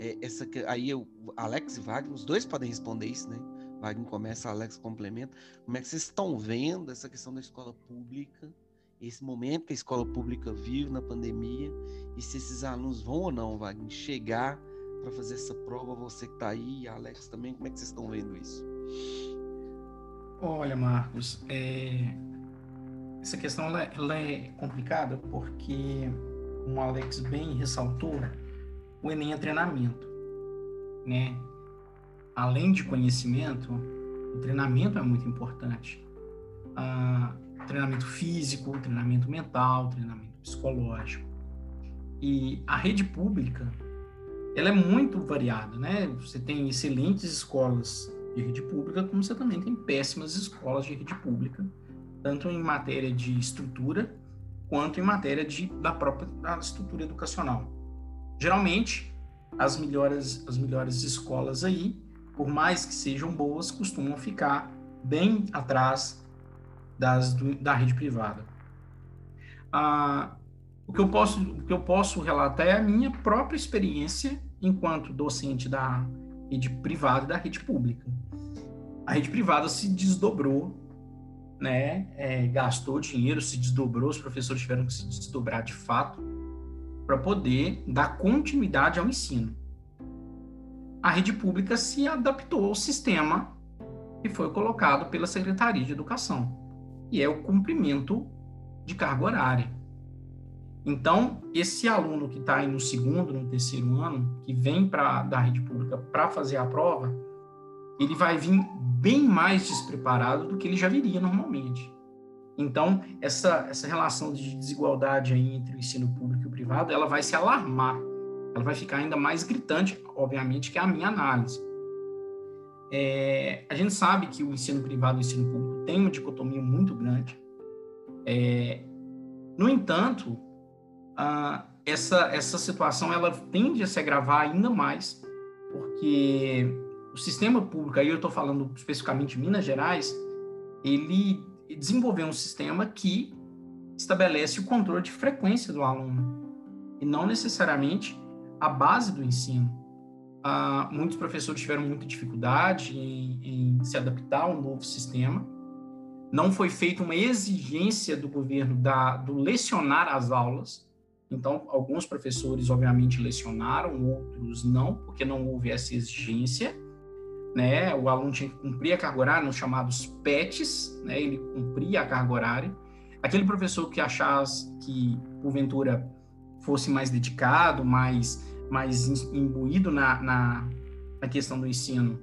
é, essa aí eu, Alex e Wagner, os dois podem responder isso, né? Wagner começa, Alex complementa. Como é que vocês estão vendo essa questão da escola pública, esse momento que a escola pública vive na pandemia, e se esses alunos vão ou não, Wagner, chegar para fazer essa prova, você que está aí, Alex também, como é que vocês estão vendo isso? Olha, Marcos, é... essa questão ela, ela é complicada porque, como o Alex bem ressaltou, o Enem é treinamento, né? Além de conhecimento, o treinamento é muito importante. Ah, treinamento físico, treinamento mental, treinamento psicológico. E a rede pública, ela é muito variada, né? Você tem excelentes escolas de rede pública, como você também tem péssimas escolas de rede pública, tanto em matéria de estrutura quanto em matéria de, da própria da estrutura educacional. Geralmente, as melhores, as melhores escolas aí, por mais que sejam boas, costumam ficar bem atrás das, do, da rede privada. Ah, o, que eu posso, o que eu posso relatar é a minha própria experiência enquanto docente da rede privada e da rede pública. A rede privada se desdobrou, né, é, gastou dinheiro, se desdobrou, os professores tiveram que se desdobrar de fato para poder dar continuidade ao ensino. A rede pública se adaptou ao sistema que foi colocado pela Secretaria de Educação, e é o cumprimento de carga horária. Então, esse aluno que está aí no segundo, no terceiro ano, que vem para da rede pública para fazer a prova, ele vai vir bem mais despreparado do que ele já viria normalmente. Então, essa, essa relação de desigualdade aí entre o ensino público e o privado, ela vai se alarmar. Ela vai ficar ainda mais gritante, obviamente, que é a minha análise. É, a gente sabe que o ensino privado e o ensino público tem uma dicotomia muito grande. É, no entanto, a, essa, essa situação ela tende a se agravar ainda mais, porque o sistema público, aí eu estou falando especificamente de Minas Gerais, ele desenvolver um sistema que estabelece o controle de frequência do aluno e não necessariamente a base do ensino. Ah, muitos professores tiveram muita dificuldade em, em, se adaptar ao novo sistema. Não foi feita uma exigência do governo da, do lecionar as aulas. Então, alguns professores, obviamente, lecionaram, outros não, porque não houve essa exigência né? O aluno tinha que cumprir a carga horária, nos chamados PETs, né? Ele cumpria a carga horária. Aquele professor que achasse que, porventura, fosse mais dedicado, mais, mais imbuído na, na, na questão do ensino,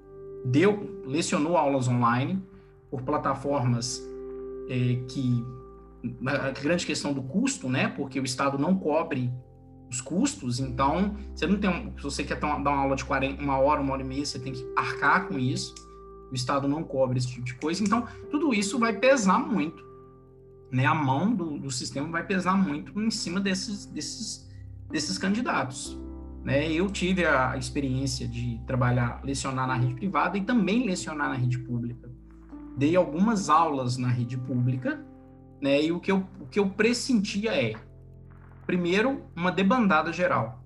deu, lecionou aulas online por plataformas é, que a grande questão do custo, né? Porque o Estado não cobre os custos, então você não tem, se você quer dar uma aula de 40, uma hora, uma hora e meia, você tem que arcar com isso. O Estado não cobre esse tipo de coisa, então tudo isso vai pesar muito, né? A mão do, do sistema vai pesar muito em cima desses, desses, desses candidatos. Né? Eu tive a experiência de trabalhar, lecionar na rede privada e também lecionar na rede pública. Dei algumas aulas na rede pública, né? E o que eu, o que eu pressentia é, primeiro, uma debandada geral,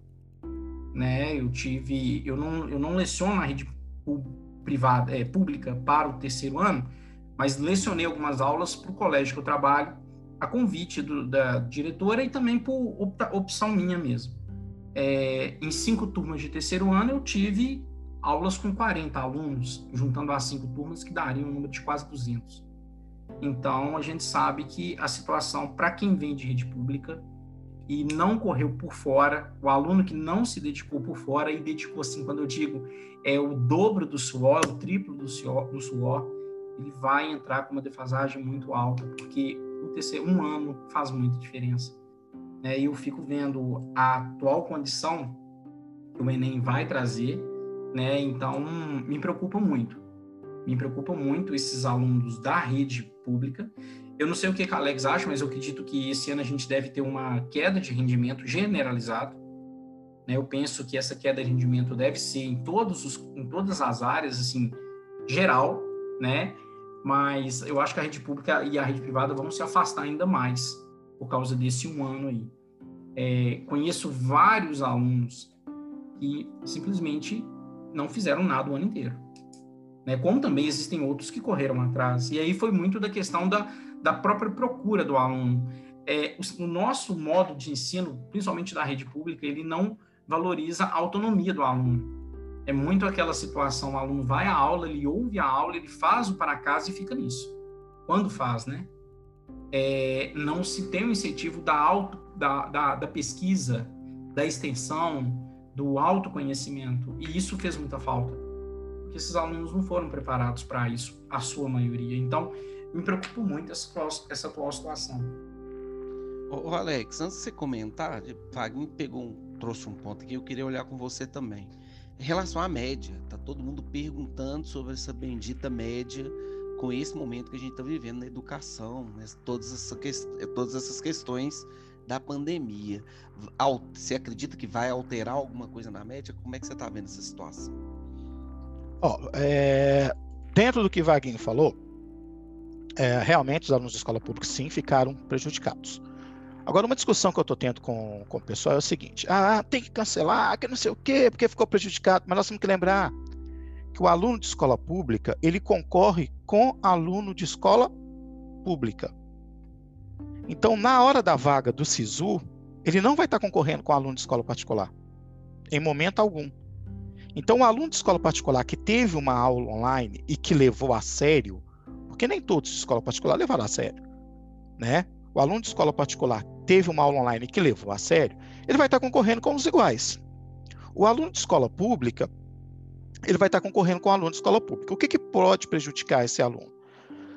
né? Eu tive, eu não, eu não leciono na rede privada, é, pública para o terceiro ano, mas lecionei algumas aulas para o colégio que eu trabalho, a convite do, da diretora e também por opção minha mesmo. É, em cinco turmas de terceiro ano, eu tive aulas com 40 alunos, juntando as cinco turmas, que daria um número de quase 200. Então, a gente sabe que a situação, para quem vem de rede pública e não correu por fora, o aluno que não se dedicou por fora, e dedicou, assim, quando eu digo é o dobro do suor, o triplo do suor, do suor ele vai entrar com uma defasagem muito alta, porque o terceiro, um ano faz muita diferença. E eu fico vendo a atual condição que o Enem vai trazer, né? Então, me preocupa muito. Me preocupa muito esses alunos da rede pública. Eu não sei o que a Alex acha, mas eu acredito que esse ano a gente deve ter uma queda de rendimento generalizado. Né? Eu penso que essa queda de rendimento deve ser em, todos os, em todas as áreas, assim, geral, né? Mas eu acho que a rede pública e a rede privada vão se afastar ainda mais por causa desse um ano aí. É, conheço vários alunos que simplesmente não fizeram nada o ano inteiro. Né? Como também existem outros que correram atrás. E aí foi muito da questão da, da própria procura do aluno. É, o, nosso modo de ensino, principalmente da rede pública, ele não valoriza a autonomia do aluno. É muito aquela situação, o aluno vai à aula, ele ouve a aula, ele faz o para casa e fica nisso. Quando faz, né? É, não se tem o incentivo da, auto, da, da, da pesquisa, da extensão, do autoconhecimento. E isso fez muita falta. Porque esses alunos não foram preparados para isso, a sua maioria. Então, me preocupa muito essa atual, essa atual situação. Ô, Alex, antes de você comentar, Wagner pegou um, trouxe um ponto aqui, eu queria olhar com você também. Em relação à média, tá todo mundo perguntando sobre essa bendita média com esse momento que a gente está vivendo na educação, né? todas, essa que... todas essas questões da pandemia. Você acredita que vai alterar alguma coisa na média? Como é que você está vendo essa situação? Oh, é... Dentro do que Vaguinho falou, é, realmente os alunos da escola pública sim ficaram prejudicados. Agora, uma discussão que eu estou tendo com, com o pessoal é o seguinte: ah, tem que cancelar, que não sei o quê, porque ficou prejudicado. Mas nós temos que lembrar que o aluno de escola pública ele concorre com aluno de escola pública. Então, na hora da vaga do SISU, ele não vai estar concorrendo com aluno de escola particular, em momento algum. Então, o aluno de escola particular que teve uma aula online e que levou a sério, porque nem todos de escola particular levaram a sério, né? O aluno de escola particular teve uma aula online que levou a sério, ele vai estar concorrendo com os iguais. O aluno de escola pública, ele vai estar concorrendo com o aluno de escola pública. O que, que pode prejudicar esse aluno?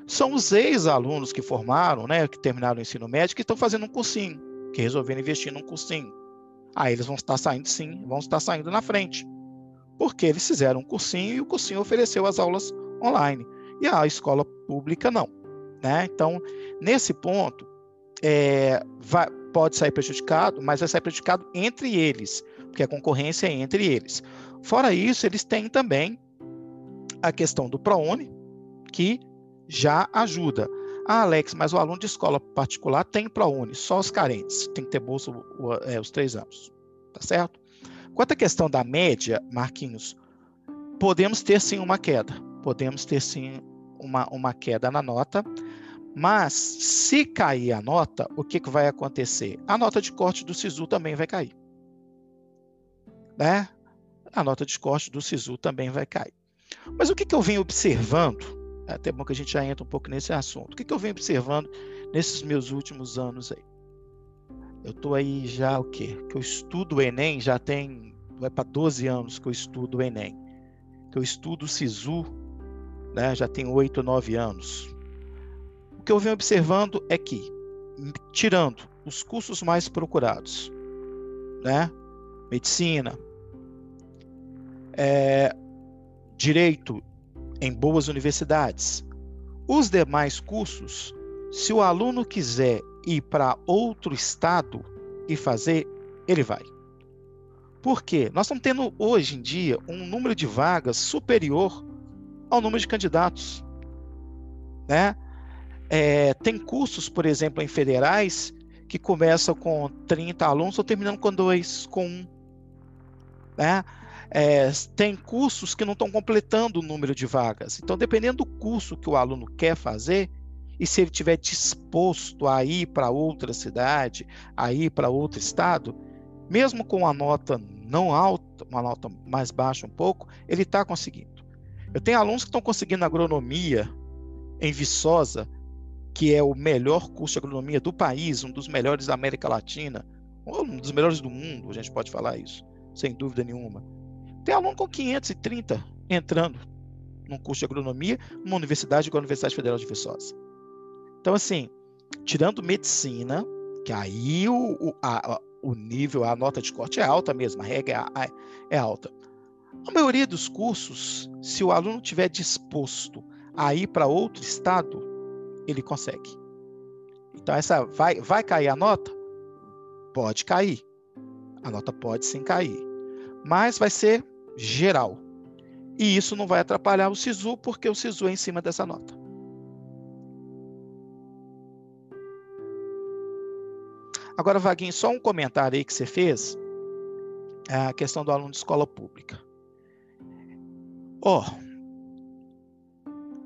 são os ex-alunos que formaram, né, que terminaram o ensino médio, que estão fazendo um cursinho, que resolveram investir num cursinho. Aí eles vão estar saindo sim, vão estar saindo na frente. Porque eles fizeram um cursinho e o cursinho ofereceu as aulas online. E a escola pública não. Né? Então, nesse ponto, é, vai, pode sair prejudicado, mas vai sair prejudicado entre eles, porque a concorrência é entre eles. Fora isso, eles têm também a questão do ProUni, que já ajuda. Ah, Alex, mas o aluno de escola particular tem ProUni, só os carentes, tem que ter bolsa é, os três anos, tá certo? Quanto à questão da média, Marquinhos, podemos ter sim uma queda, podemos ter sim uma, uma queda na nota, mas se cair a nota, o que, que vai acontecer? A nota de corte do SISU também vai cair. Né? A nota de corte do SISU também vai cair. Mas o que, que eu venho observando é até bom que a gente já entra um pouco nesse assunto. O que, que eu venho observando nesses meus últimos anos aí? Eu estou aí já o quê? Que eu estudo o Enem, já tem, vai para 12 anos que eu estudo o Enem. Que eu estudo o SISU, né? já tem 8, 9 anos. O que eu venho observando é que tirando os cursos mais procurados, né? Medicina, é, direito em boas universidades. Os demais cursos, se o aluno quiser ir para outro estado e fazer, ele vai. Por quê? Nós estamos tendo hoje em dia um número de vagas superior ao número de candidatos. Né? É, tem cursos, por exemplo, em federais, que começam com 30 alunos ou terminando com dois, com um. Né? É, tem cursos que não estão completando o número de vagas. Então, dependendo do curso que o aluno quer fazer, e se ele estiver disposto a ir para outra cidade, a ir para outro estado, mesmo com uma nota não alta, uma nota mais baixa um pouco, ele está conseguindo. Eu tenho alunos que estão conseguindo agronomia em Viçosa, que é o melhor curso de agronomia do país, um dos melhores da América Latina, um dos melhores do mundo, a gente pode falar isso, sem dúvida nenhuma. Tem aluno com 530 entrando num curso de agronomia numa universidade igual a Universidade Federal de Viçosa. Então, assim, tirando medicina, que aí o, o, a, o nível, a nota de corte é alta mesmo, a regra é, é alta. A maioria dos cursos, se o aluno tiver disposto a ir para outro estado, ele consegue. Então, essa vai, vai cair a nota? Pode cair. A nota pode sim cair. Mas vai ser geral. E isso não vai atrapalhar o SISU, porque o SISU é em cima dessa nota. Agora, Vaguinho, só um comentário aí que você fez, a questão do aluno de escola pública. Ó, oh,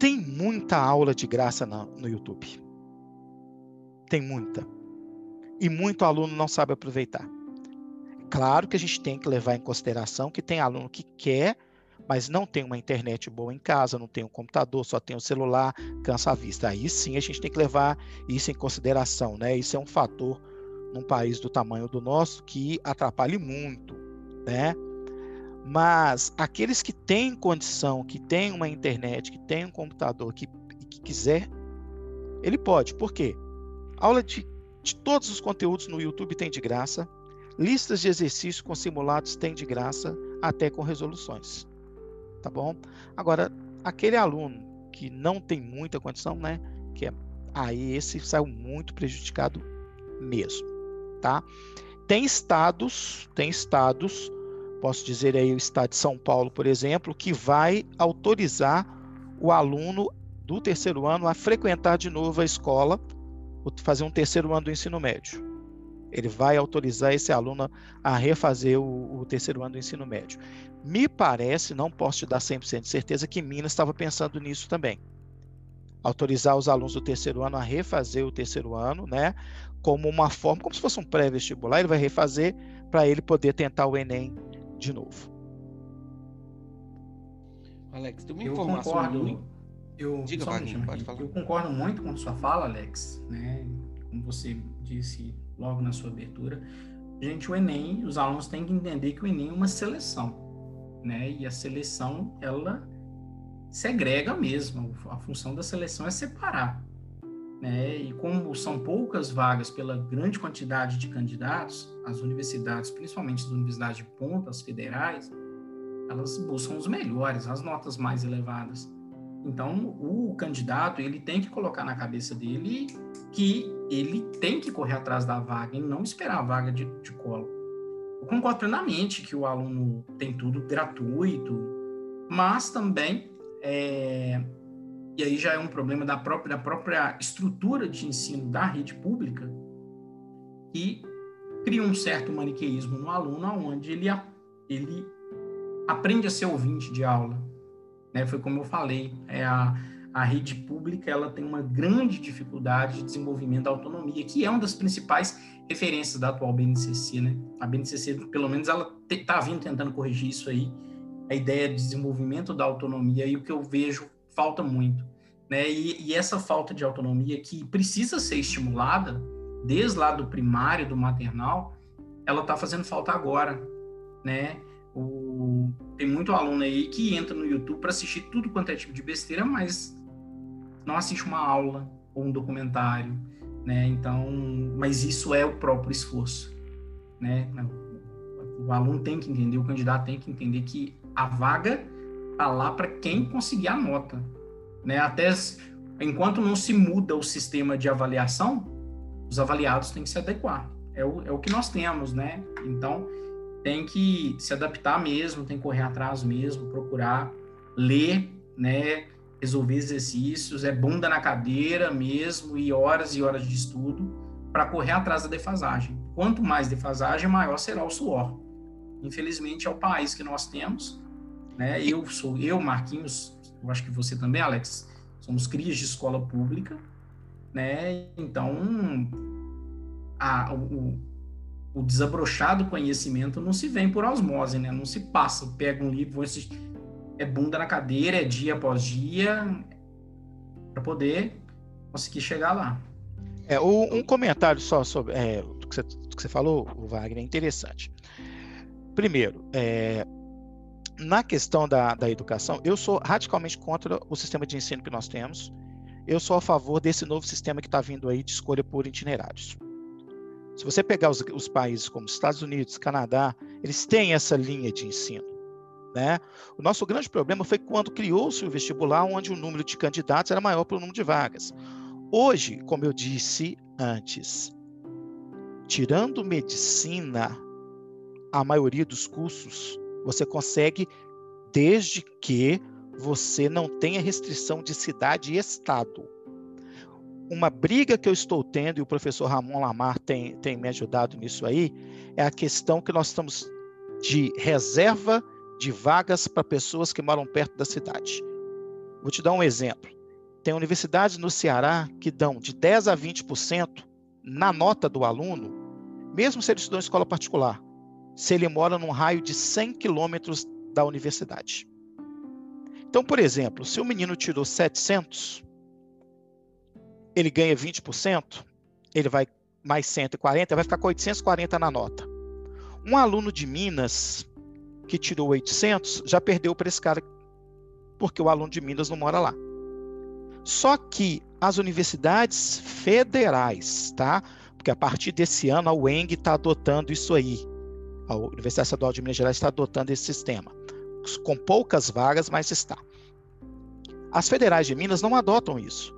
tem muita aula de graça no, YouTube. Tem muita. E muito aluno não sabe aproveitar. Claro que a gente tem que levar em consideração que tem aluno que quer, mas não tem uma internet boa em casa, não tem um computador, só tem o um celular, cansa a vista. Aí sim a gente tem que levar isso em consideração, né? Isso é um fator num país do tamanho do nosso que atrapalhe muito, né? Mas aqueles que têm condição, que têm uma internet, que têm um computador, que, que quiser, ele pode. Por quê? Aula de, de todos os conteúdos no YouTube tem de graça. Listas de exercícios com simulados tem de graça, até com resoluções. Tá bom? Agora, aquele aluno que não tem muita condição, né? Que é, aí esse saiu muito prejudicado mesmo, tá? Tem estados, tem estados, posso dizer aí o estado de São Paulo, por exemplo, que vai autorizar o aluno do terceiro ano a frequentar de novo a escola, fazer um terceiro ano do ensino médio. Ele vai autorizar esse aluno a refazer o, o terceiro ano do ensino médio. Me parece, não posso te dar 100% de certeza, que Minas estava pensando nisso também. Autorizar os alunos do terceiro ano a refazer o terceiro ano, né? Como uma forma, como se fosse um pré-vestibular, ele vai refazer para ele poder tentar o Enem de novo. Alex, tem uma eu informação concordo, muito... eu, Diga, Wagner, pode falar. Eu concordo muito com a sua fala, Alex, né? Como você disse logo na sua abertura. Gente, o Enem, os alunos têm que entender que o Enem é uma seleção, né? E a seleção, ela segrega mesmo. A função da seleção é separar. Né? E como são poucas vagas pela grande quantidade de candidatos, as universidades, principalmente as universidades de ponta, as federais, elas buscam os melhores, as notas mais elevadas. Então, o candidato, ele tem que colocar na cabeça dele que ele tem que correr atrás da vaga e não esperar a vaga de, de colo. Eu concordo plenamente que o aluno tem tudo gratuito, mas também, é, e aí já é um problema da própria, da própria estrutura de ensino da rede pública, que cria um certo maniqueísmo no aluno, onde ele, ele aprende a ser ouvinte de aula, né? Foi como eu falei, é a, a rede pública ela tem uma grande dificuldade de desenvolvimento da autonomia, que é uma das principais referências da atual BNCC, né? A BNCC, pelo menos, ela está vindo tentando corrigir isso aí, a ideia de desenvolvimento da autonomia, e o que eu vejo falta muito, né? E, e essa falta de autonomia que precisa ser estimulada, desde lá do primário, do maternal, ela está fazendo falta agora, né? O, tem muito aluno aí que entra no YouTube para assistir tudo quanto é tipo de besteira, mas não assiste uma aula ou um documentário, né? Então, mas isso é o próprio esforço, né? O aluno tem que entender, o candidato tem que entender que a vaga tá lá para quem conseguir a nota, né? Até enquanto não se muda o sistema de avaliação, os avaliados têm que se adequar. É o, é o que nós temos, né? Então, tem que se adaptar mesmo, tem que correr atrás mesmo, procurar ler, né? Resolver exercícios, é bunda na cadeira mesmo e horas e horas de estudo para correr atrás da defasagem. Quanto mais defasagem, maior será o suor. Infelizmente é o país que nós temos, né? Eu sou eu, Marquinhos, eu acho que você também, Alex, somos crias de escola pública, né? Então, a, o, o desabrochado conhecimento não se vem por osmose, né? Não se passa, pega um livro, é bunda na cadeira, é dia após dia, para poder conseguir chegar lá. É, um comentário só sobre é, o que você, que você falou, Wagner, é interessante. Primeiro, é, na questão da, da educação, eu sou radicalmente contra o sistema de ensino que nós temos. Eu sou a favor desse novo sistema que está vindo aí de escolha por itinerários. Se você pegar os, os, países como Estados Unidos, Canadá, eles têm essa linha de ensino. Né? O nosso grande problema foi quando criou-se o vestibular, onde o número de candidatos era maior pelo número de vagas. Hoje, como eu disse antes, tirando medicina, a maioria dos cursos você consegue desde que você não tenha restrição de cidade e estado. Uma briga que eu estou tendo, e o professor Ramon Lamar tem, tem me ajudado nisso aí, é a questão que nós estamos de reserva de vagas para pessoas que moram perto da cidade. Vou te dar um exemplo. Tem universidades no Ceará que dão de 10 a 20% na nota do aluno, mesmo se ele estudou em escola particular se ele mora num raio de 100 quilômetros da universidade. Então, por exemplo, se o menino tirou 700, ele ganha 20%, ele vai mais 140, vai ficar com 840 na nota. Um aluno de Minas que tirou 800 já perdeu para esse cara, porque o aluno de Minas não mora lá. Só que as universidades federais, tá? Porque a partir desse ano a UENG está adotando isso aí a Universidade Estadual de Minas Gerais está adotando esse sistema, com poucas vagas, mas está. As federais de Minas não adotam isso.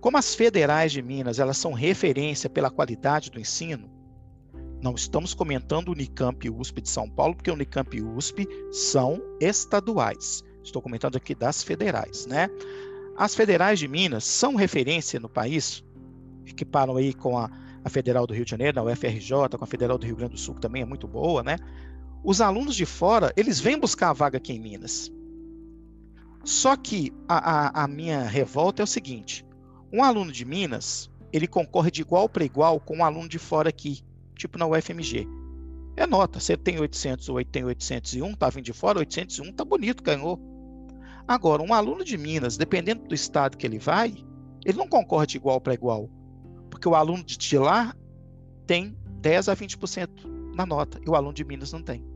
Como as federais de Minas elas são referência pela qualidade do ensino, não estamos comentando Unicamp e USP de São Paulo, porque Unicamp e USP são estaduais. Estou comentando aqui das federais, né? As federais de Minas são referência no país, equiparam aí com a a Federal do Rio de Janeiro, a UFRJ, com a Federal do Rio Grande do Sul, que também é muito boa, né? Os alunos de fora, eles vêm buscar a vaga aqui em Minas. Só que a, a, a minha revolta é o seguinte: um aluno de Minas, ele concorre de igual para igual com um aluno de fora aqui, tipo na UFMG. É nota, você tem 800 ou tem 801, tá vindo de fora, 801 tá bonito, ganhou. Agora, um aluno de Minas, dependendo do estado que ele vai, ele não concorre de igual para igual porque o aluno de lá tem 10 a 20% na nota e o aluno de Minas não tem.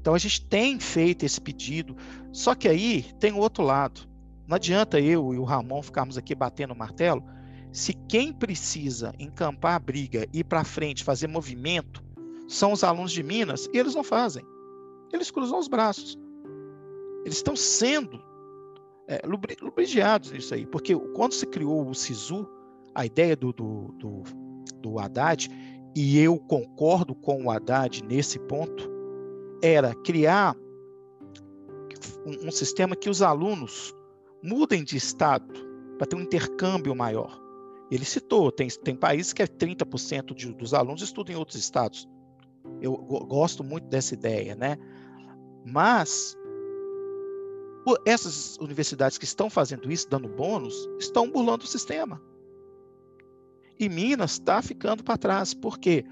Então a gente tem feito esse pedido, só que aí tem o outro lado. Não adianta eu e o Ramon ficarmos aqui batendo o martelo. Se quem precisa encampar a briga, ir para frente, fazer movimento, são os alunos de Minas, e eles não fazem. Eles cruzam os braços. Eles estão sendo é, lubrigiados nisso aí, porque quando se criou o SISU, a ideia do, do, do, do Haddad, e eu concordo com o Haddad nesse ponto, era criar um, um sistema que os alunos mudem de estado para ter um intercâmbio maior. Ele citou, tem, tem países que é 30% de, dos alunos estudam em outros estados. Eu gosto muito dessa ideia, né? Mas essas universidades que estão fazendo isso, dando bônus, estão burlando o sistema. E Minas está ficando para trás. Por quê?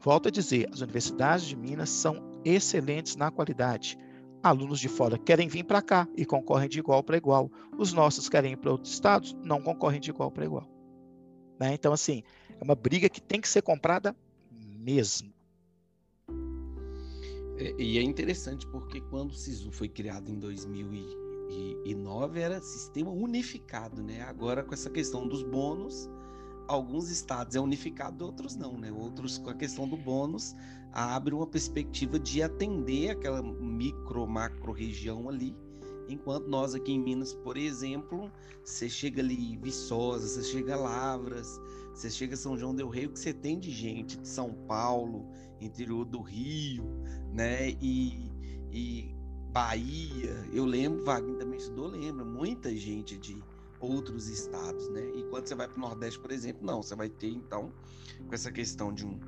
Volto a dizer, as universidades de Minas são excelentes na qualidade. Alunos de fora querem vir para cá e concorrem de igual para igual. Os nossos querem ir para outros estados, não concorrem de igual para igual. Né? Então, assim, é uma briga que tem que ser comprada mesmo. É, e é interessante porque quando o SISU foi criado em 2009 era sistema unificado, né? Agora com essa questão dos bônus, alguns estados é unificado, outros não, né? Outros, com a questão do bônus, abre uma perspectiva de atender aquela micro, macro região ali. Enquanto nós aqui em Minas, por exemplo, você chega ali Viçosa, você chega Lavras, você chega São João del Rei, o que você tem de gente de São Paulo, interior do Rio, né? E, e Bahia, eu lembro, Wagner também estudou, lembra, muita gente de outros estados, né? E quando você vai para o Nordeste, por exemplo, não, você vai ter então com essa questão de um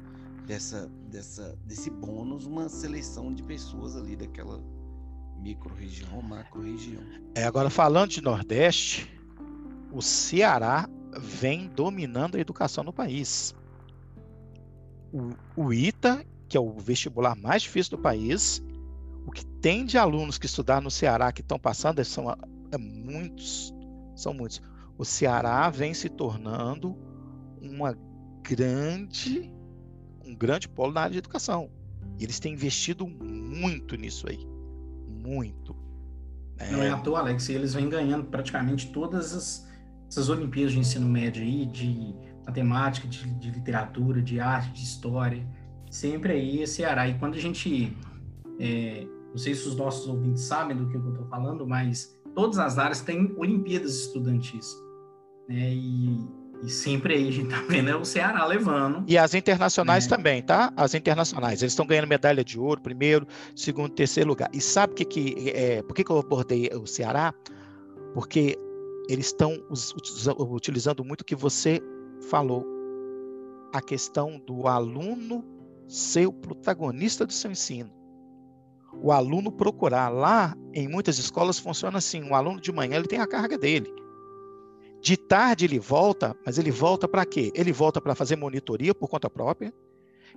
dessa dessa desse bônus uma seleção de pessoas ali daquela micro-região, macro-região. É, agora falando de Nordeste, o Ceará vem dominando a educação no país. O, o ITA, que é o vestibular mais difícil do país, o que tem de alunos que estudaram no Ceará que estão passando são é, muitos, são muitos. O Ceará vem se tornando uma grande, um grande polo na área de educação. E eles têm investido muito nisso aí, muito. É... Não é à toa, Alex, eles vêm ganhando praticamente todas as, essas Olimpíadas de ensino médio aí, de matemática, de, de literatura, de arte, de história, sempre aí é Ceará. E quando a gente é, não sei se os nossos ouvintes sabem do que eu estou falando, mas todas as áreas têm Olimpíadas estudantis. Né? E, e sempre aí a gente está vendo é o Ceará levando. E as internacionais né? também, tá? As internacionais. Eles estão ganhando medalha de ouro, primeiro, segundo, terceiro lugar. E sabe que, que, é, por que, que eu abordei o Ceará? Porque eles estão utilizando muito o que você falou. A questão do aluno ser o protagonista do seu ensino o aluno procurar. Lá, em muitas escolas, funciona assim: o aluno de manhã ele tem a carga dele. De tarde ele volta, mas ele volta para quê? Ele volta para fazer monitoria por conta própria.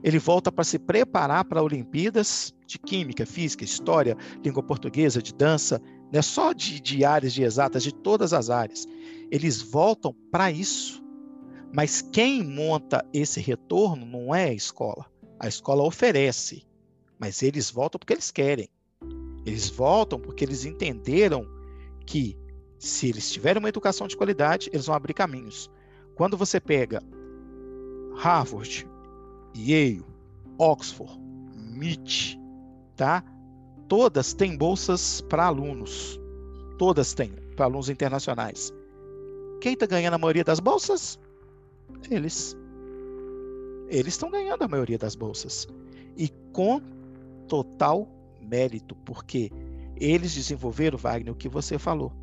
Ele volta para se preparar para Olimpíadas de Química, Física, História, Língua Portuguesa, de Dança, não é só de, de áreas de exatas, de todas as áreas. Eles voltam para isso. Mas quem monta esse retorno não é a escola. A escola oferece. Mas eles voltam porque eles querem. Eles voltam porque eles entenderam que se eles tiverem uma educação de qualidade, eles vão abrir caminhos. Quando você pega Harvard, Yale, Oxford, MIT, tá? Todas têm bolsas para alunos. Todas têm para alunos internacionais. Quem está ganhando a maioria das bolsas? Eles. Eles estão ganhando a maioria das bolsas. E com total mérito, porque eles desenvolveram, Wagner, o que você falou,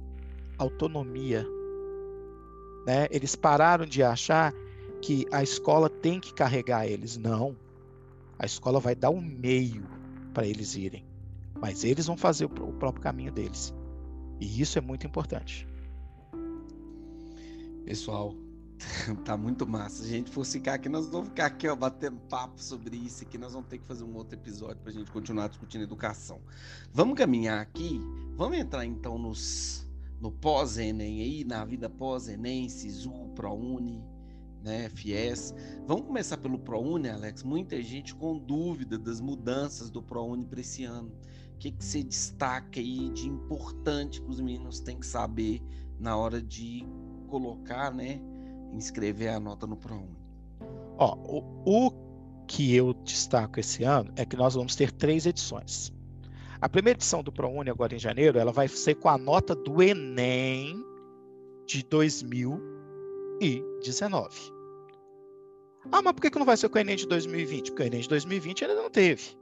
autonomia. Né? Eles pararam de achar que a escola tem que carregar eles. Não. A escola vai dar um meio para eles irem. Mas eles vão fazer o próprio caminho deles. E isso é muito importante. Pessoal, tá muito massa. Se a gente fosse ficar aqui, nós vamos ficar aqui, ó, batendo papo sobre isso aqui. Nós vamos ter que fazer um outro episódio para a gente continuar discutindo educação. Vamos caminhar aqui. Vamos entrar então nos no pós-ENEM aí, na vida pós-ENEM, SISU, ProUni, né, FIES. Vamos começar pelo ProUni, Alex. Muita gente com dúvida das mudanças do ProUni para esse ano. O que, que você destaca aí de importante que os meninos têm que saber na hora de colocar, né? Inscrever a nota no ProUni? Ó, o, o que eu destaco esse ano é que nós vamos ter três edições. A primeira edição do ProUni, agora em janeiro, ela vai ser com a nota do Enem de 2019. Ah, mas por que, que não vai ser com o Enem de 2020? Porque o Enem de 2020 ainda não teve.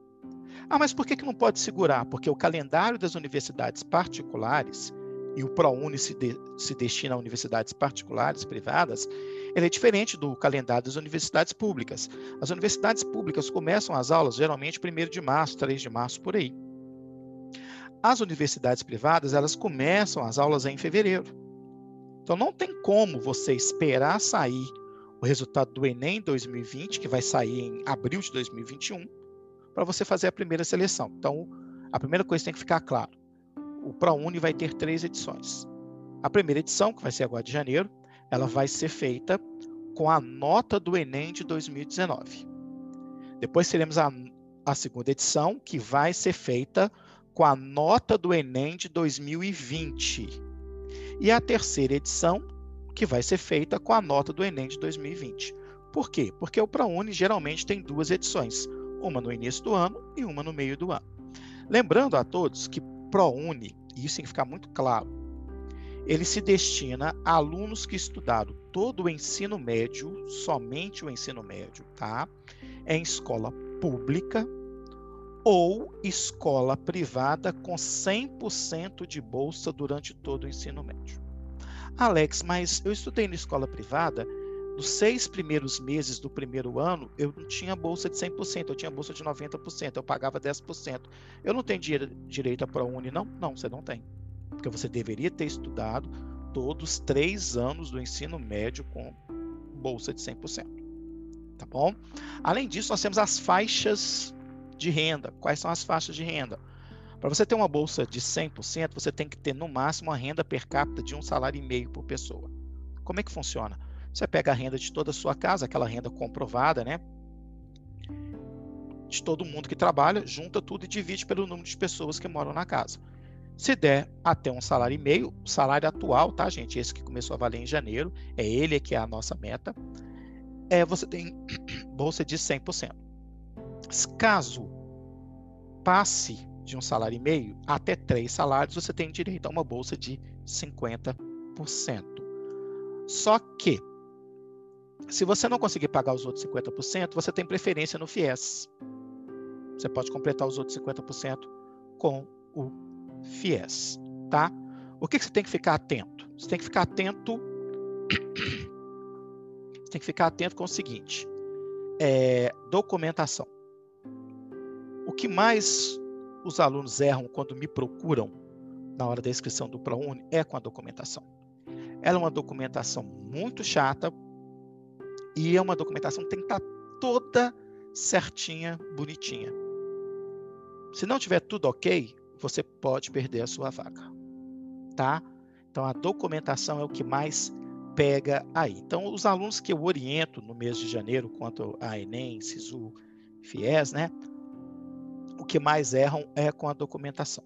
Ah, mas por que, que não pode segurar? Porque o calendário das universidades particulares e o ProUni se, de, se destina a universidades particulares, privadas, ele é diferente do calendário das universidades públicas. As universidades públicas começam as aulas geralmente 1 de março, 3 de março, por aí. As universidades privadas, elas começam as aulas em fevereiro. Então não tem como você esperar sair o resultado do Enem 2020, que vai sair em abril de 2021, para você fazer a primeira seleção. Então, a primeira coisa tem que ficar claro o ProUni vai ter três edições. A primeira edição, que vai ser agora de janeiro, ela vai ser feita com a nota do Enem de 2019. Depois teremos a, a segunda edição, que vai ser feita com a nota do Enem de 2020. E a terceira edição, que vai ser feita com a nota do Enem de 2020. Por quê? Porque o ProUni geralmente tem duas edições, uma no início do ano e uma no meio do ano. Lembrando a todos que ProUni, e isso tem que ficar muito claro, ele se destina a alunos que estudaram todo o ensino médio, somente o ensino médio, tá? Em escola pública ou escola privada com 100% de bolsa durante todo o ensino médio. Alex, mas eu estudei na escola privada, nos seis primeiros meses do primeiro ano, eu não tinha bolsa de 100%, eu tinha bolsa de 90%, eu pagava 10%. Eu não tenho direito a ProUni, não? Não, você não tem. Porque você deveria ter estudado todos os três anos do ensino médio com bolsa de 100%. Tá bom? Além disso, nós temos as faixas de renda. Quais são as faixas de renda? Para você ter uma bolsa de 100%, você tem que ter no máximo uma renda per capita de um salário e meio por pessoa. Como é que funciona? Você pega a renda de toda a sua casa, aquela renda comprovada, né? De todo mundo que trabalha, junta tudo e divide pelo número de pessoas que moram na casa. Se der até um salário e meio, o salário atual, tá, gente? Esse que começou a valer em janeiro, é ele que é a nossa meta. É, você tem bolsa de 100%. Caso passe de um salário e meio até três salários, você tem direito a uma bolsa de 50%. Só que, se você não conseguir pagar os outros 50%, você tem preferência no FIES. Você pode completar os outros 50% com o FIES, tá? O que, que você tem que ficar atento? Você tem que ficar atento. Você tem que ficar atento com o seguinte: é, documentação. O que mais os alunos erram quando me procuram na hora da inscrição do ProUni é com a documentação. Ela é uma documentação muito chata e é uma documentação que tem que estar toda certinha, bonitinha. Se não tiver tudo ok, você pode perder a sua vaga, tá? Então a documentação é o que mais pega aí. Então os alunos que eu oriento no mês de janeiro quanto a Enem, Sisu, FIES, né? o que mais erram é com a documentação.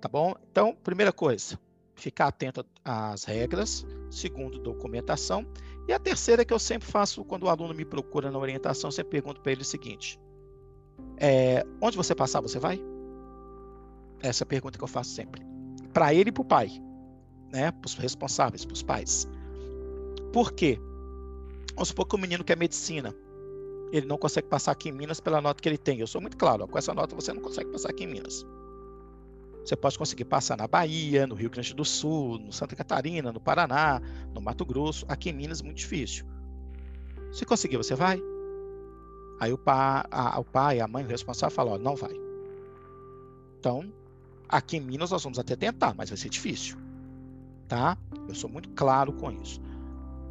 Tá bom? Então, primeira coisa, ficar atento às regras. Segundo, documentação. E a terceira que eu sempre faço quando o aluno me procura na orientação, sempre pergunto para ele o seguinte: é, onde você passar, você vai? Essa é a pergunta que eu faço sempre. Para ele e para o pai, né? Para os responsáveis, para os pais. Por quê? Vamos supor que o menino quer medicina ele não consegue passar aqui em Minas pela nota que ele tem. Eu sou muito claro, ó, com essa nota você não consegue passar aqui em Minas. Você pode conseguir passar na Bahia, no Rio Grande do Sul, no Santa Catarina, no Paraná, no Mato Grosso. Aqui em Minas é muito difícil. Se conseguir, você vai. Aí o pai, a, o pai, a mãe, o responsável fala, ó, não vai. Então, aqui em Minas nós vamos até tentar, mas vai ser difícil. Tá? Eu sou muito claro com isso.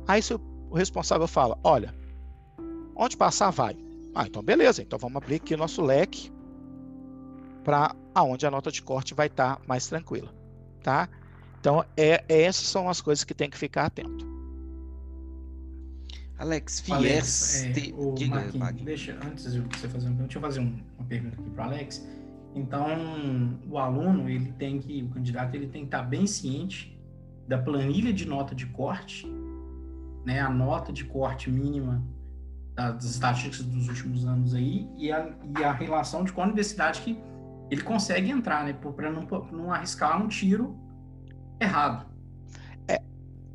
Aí se o responsável fala, olha, Onde passar, vai. Ah, então beleza. Então vamos abrir aqui o nosso leque para aonde a nota de corte vai estar tá mais tranquila, tá? Então, é, essas são as coisas que tem que ficar atento. Alex, Fies, é, te... diga, deixa, antes de você fazer uma pergunta, deixa eu fazer um, uma pergunta aqui para Alex. Então, o aluno, ele tem que, o candidato, ele tem que estar bem ciente da planilha de nota de corte, né? A nota de corte mínima das estatísticas dos últimos anos aí e a, e a relação de qual universidade que ele consegue entrar, né? Para não, não arriscar um tiro errado. É,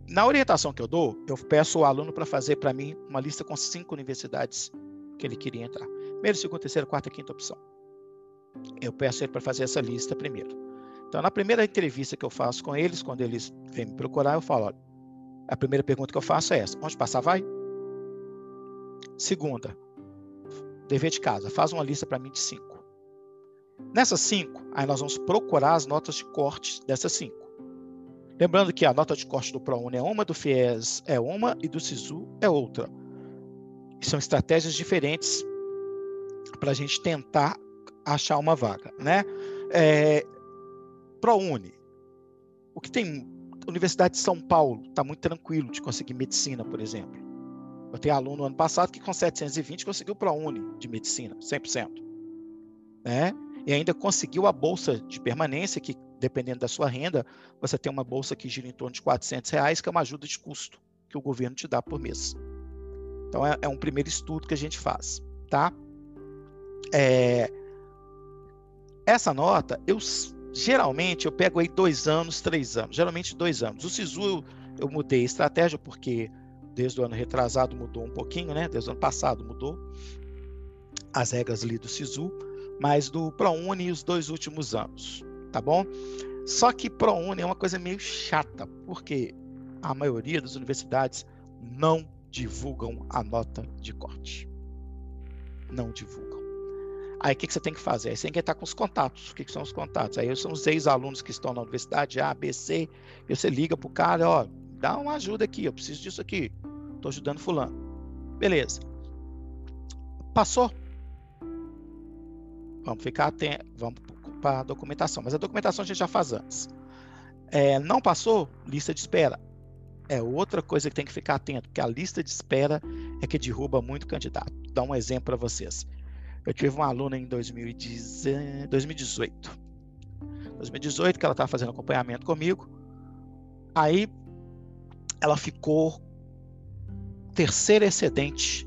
na orientação que eu dou, eu peço o aluno para fazer para mim uma lista com cinco universidades que ele queria entrar. Primeiro, segundo, terceiro, quarta, quinta opção. Eu peço ele para fazer essa lista primeiro. Então, na primeira entrevista que eu faço com eles, quando eles vêm me procurar, eu falo: olha, a primeira pergunta que eu faço é essa: onde passar vai? Segunda, dever de casa, faz uma lista para mim de cinco. Nessas cinco, aí nós vamos procurar as notas de corte dessas cinco. Lembrando que a nota de corte do ProUni é uma, do FIES é uma e do SISU é outra. São estratégias diferentes para a gente tentar achar uma vaga, né? É, ProUni, o que tem Universidade de São Paulo está muito tranquilo de conseguir medicina, por exemplo. Eu tenho aluno ano passado que com 720 conseguiu para a Uni de medicina, 100%. Né? E ainda conseguiu a bolsa de permanência, que dependendo da sua renda, você tem uma bolsa que gira em torno de 400 reais, que é uma ajuda de custo que o governo te dá por mês. Então é, é um primeiro estudo que a gente faz, tá? É, essa nota, eu geralmente eu pego aí dois anos, três anos, geralmente dois anos. O Sisu eu, eu mudei a estratégia porque desde o ano retrasado mudou um pouquinho, né? Desde o ano passado mudou as regras ali do Sisu, mas do ProUni os dois últimos anos, tá bom? Só que ProUni é uma coisa meio chata, porque a maioria das universidades não divulgam a nota de corte. Não divulgam. Aí o que, que você tem que fazer? Aí você tem que estar com os contatos. O que, que são os contatos? Aí são os ex-alunos que estão na universidade A, B, C, e você liga para o cara, ó, dá uma ajuda aqui, eu preciso disso aqui. Estou ajudando fulano. Beleza. Passou? Vamos ficar atentos, vamos para a documentação. Mas a documentação a gente já faz antes. É, não passou? Lista de espera. É outra coisa que tem que ficar atento, porque a lista de espera é que derruba muito candidato. Vou dar um exemplo para vocês. Eu tive uma aluna em 2018. 2018, que ela estava fazendo acompanhamento comigo. Aí ela ficou terceira excedente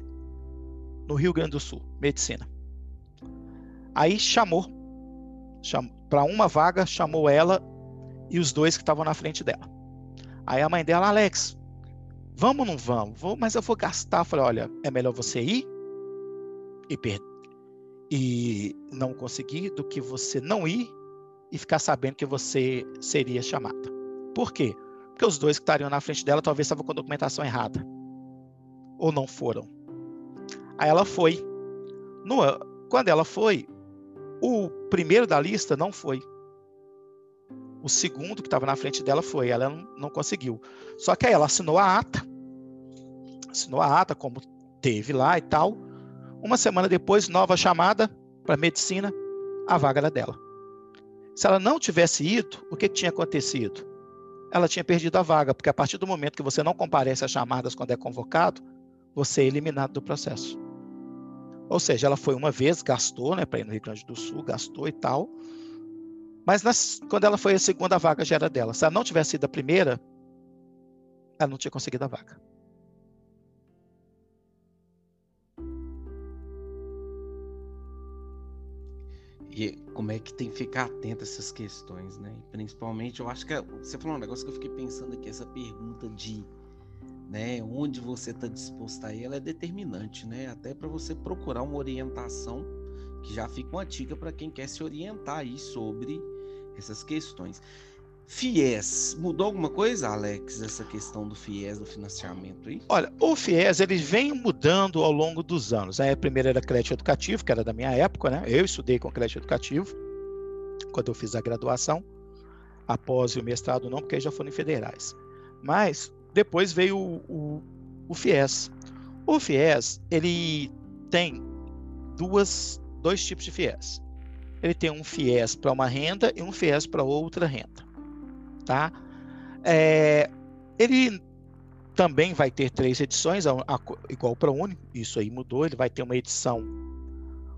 no Rio Grande do Sul, medicina. Aí chamou, chamou para uma vaga, chamou ela e os dois que estavam na frente dela. Aí a mãe dela, Alex, vamos ou não vamos? Vou, mas eu vou gastar. Falei, olha, é melhor você ir e perder e não conseguir do que você não ir e ficar sabendo que você seria chamada. Por quê? Porque os dois que estariam na frente dela talvez estavam com a documentação errada. Ou não foram. Aí ela foi. No, quando ela foi, o primeiro da lista não foi. O segundo que estava na frente dela foi. Ela não, não conseguiu. Só que aí ela assinou a ata. Assinou a ata, como teve lá e tal uma semana depois, nova chamada para medicina, a vaga era dela. Se ela não tivesse ido, o que, que tinha acontecido? Ela tinha perdido a vaga, porque a partir do momento que você não comparece às chamadas quando é convocado, você é eliminado do processo. Ou seja, ela foi uma vez, gastou, né, para ir no Rio Grande do Sul, gastou e tal. Mas nas, quando ela foi a segunda, a vaga já era dela. Se ela não tivesse sido a primeira, ela não tinha conseguido a vaga. E como é que tem que ficar atento a essas questões, né? Principalmente, eu acho que você falou um negócio que eu fiquei pensando aqui, essa pergunta de né, onde você está disposto a ir, ela é determinante, né? Até para você procurar uma orientação que já fica uma dica para quem quer se orientar aí sobre essas questões. FIES, mudou alguma coisa, Alex, essa questão do FIES, do financiamento aí? Olha, o FIES, ele vem mudando ao longo dos anos. Né? A primeira era crédito educativo, que era da minha época, né? Eu estudei com crédito educativo, quando eu fiz a graduação. Após o mestrado não, porque aí já foram federais. Mas depois veio o, o, o FIES. O FIES, ele tem duas, dois tipos de FIES. Ele tem um FIES para uma renda e um FIES para outra renda tá? É, ele também vai ter três edições, a, a, igual para o Uni, isso aí mudou, ele vai ter uma edição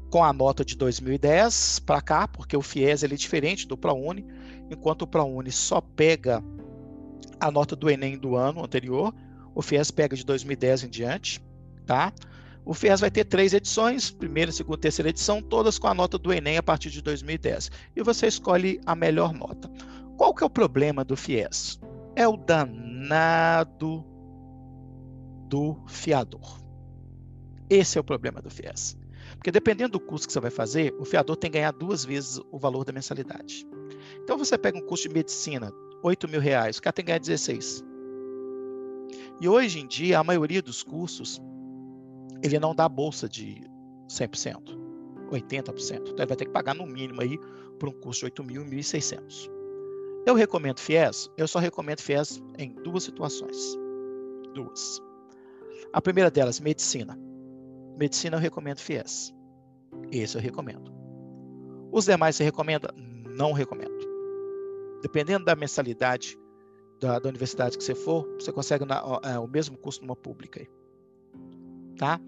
com a nota de 2010 para cá, porque o FIES ele é diferente do ProUni, enquanto o ProUni só pega a nota do Enem do ano anterior, o FIES pega de 2010 em diante, tá? O FIES vai ter três edições, primeira, segunda, terceira edição, todas com a nota do Enem a partir de 2010. E você escolhe a melhor nota. Qual que é o problema do FIES? É o danado do fiador. Esse é o problema do FIES. Porque dependendo do curso que você vai fazer, o fiador tem que ganhar duas vezes o valor da mensalidade. Então você pega um curso de medicina, 8 mil reais, o cara tem que ganhar 16. E hoje em dia, a maioria dos cursos, ele não dá bolsa de 100%, 80%. Então ele vai ter que pagar no mínimo aí por um curso de 8 mil e 1.600. Eu recomendo FIES? Eu só recomendo FIES em duas situações. Duas. A primeira delas, medicina. Medicina eu recomendo FIES. Esse eu recomendo. Os demais você recomenda? Não recomendo. Dependendo da mensalidade da, da universidade que você for, você consegue na, é, o mesmo custo numa pública. Aí. Tá?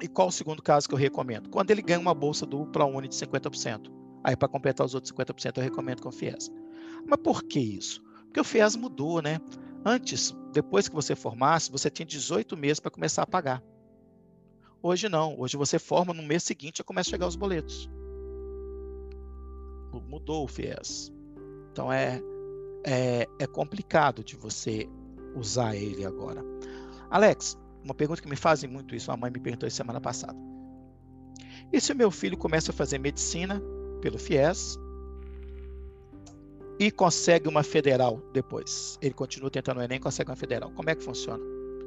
E qual o segundo caso que eu recomendo? Quando ele ganha uma bolsa do ProUni de 50%. Aí, para completar os outros 50%, eu recomendo com o FIES. Mas por que isso? Porque o FIES mudou, né? Antes, depois que você formasse, você tinha 18 meses para começar a pagar. Hoje não. Hoje você forma no mês seguinte e começa a chegar os boletos. Mudou o FIES. Então é, é, é complicado de você usar ele agora. Alex, uma pergunta que me fazem muito isso, a mãe me perguntou semana passada. E se o meu filho começa a fazer medicina pelo FIES e consegue uma federal depois? Ele continua tentando o Enem consegue uma federal. Como é que funciona?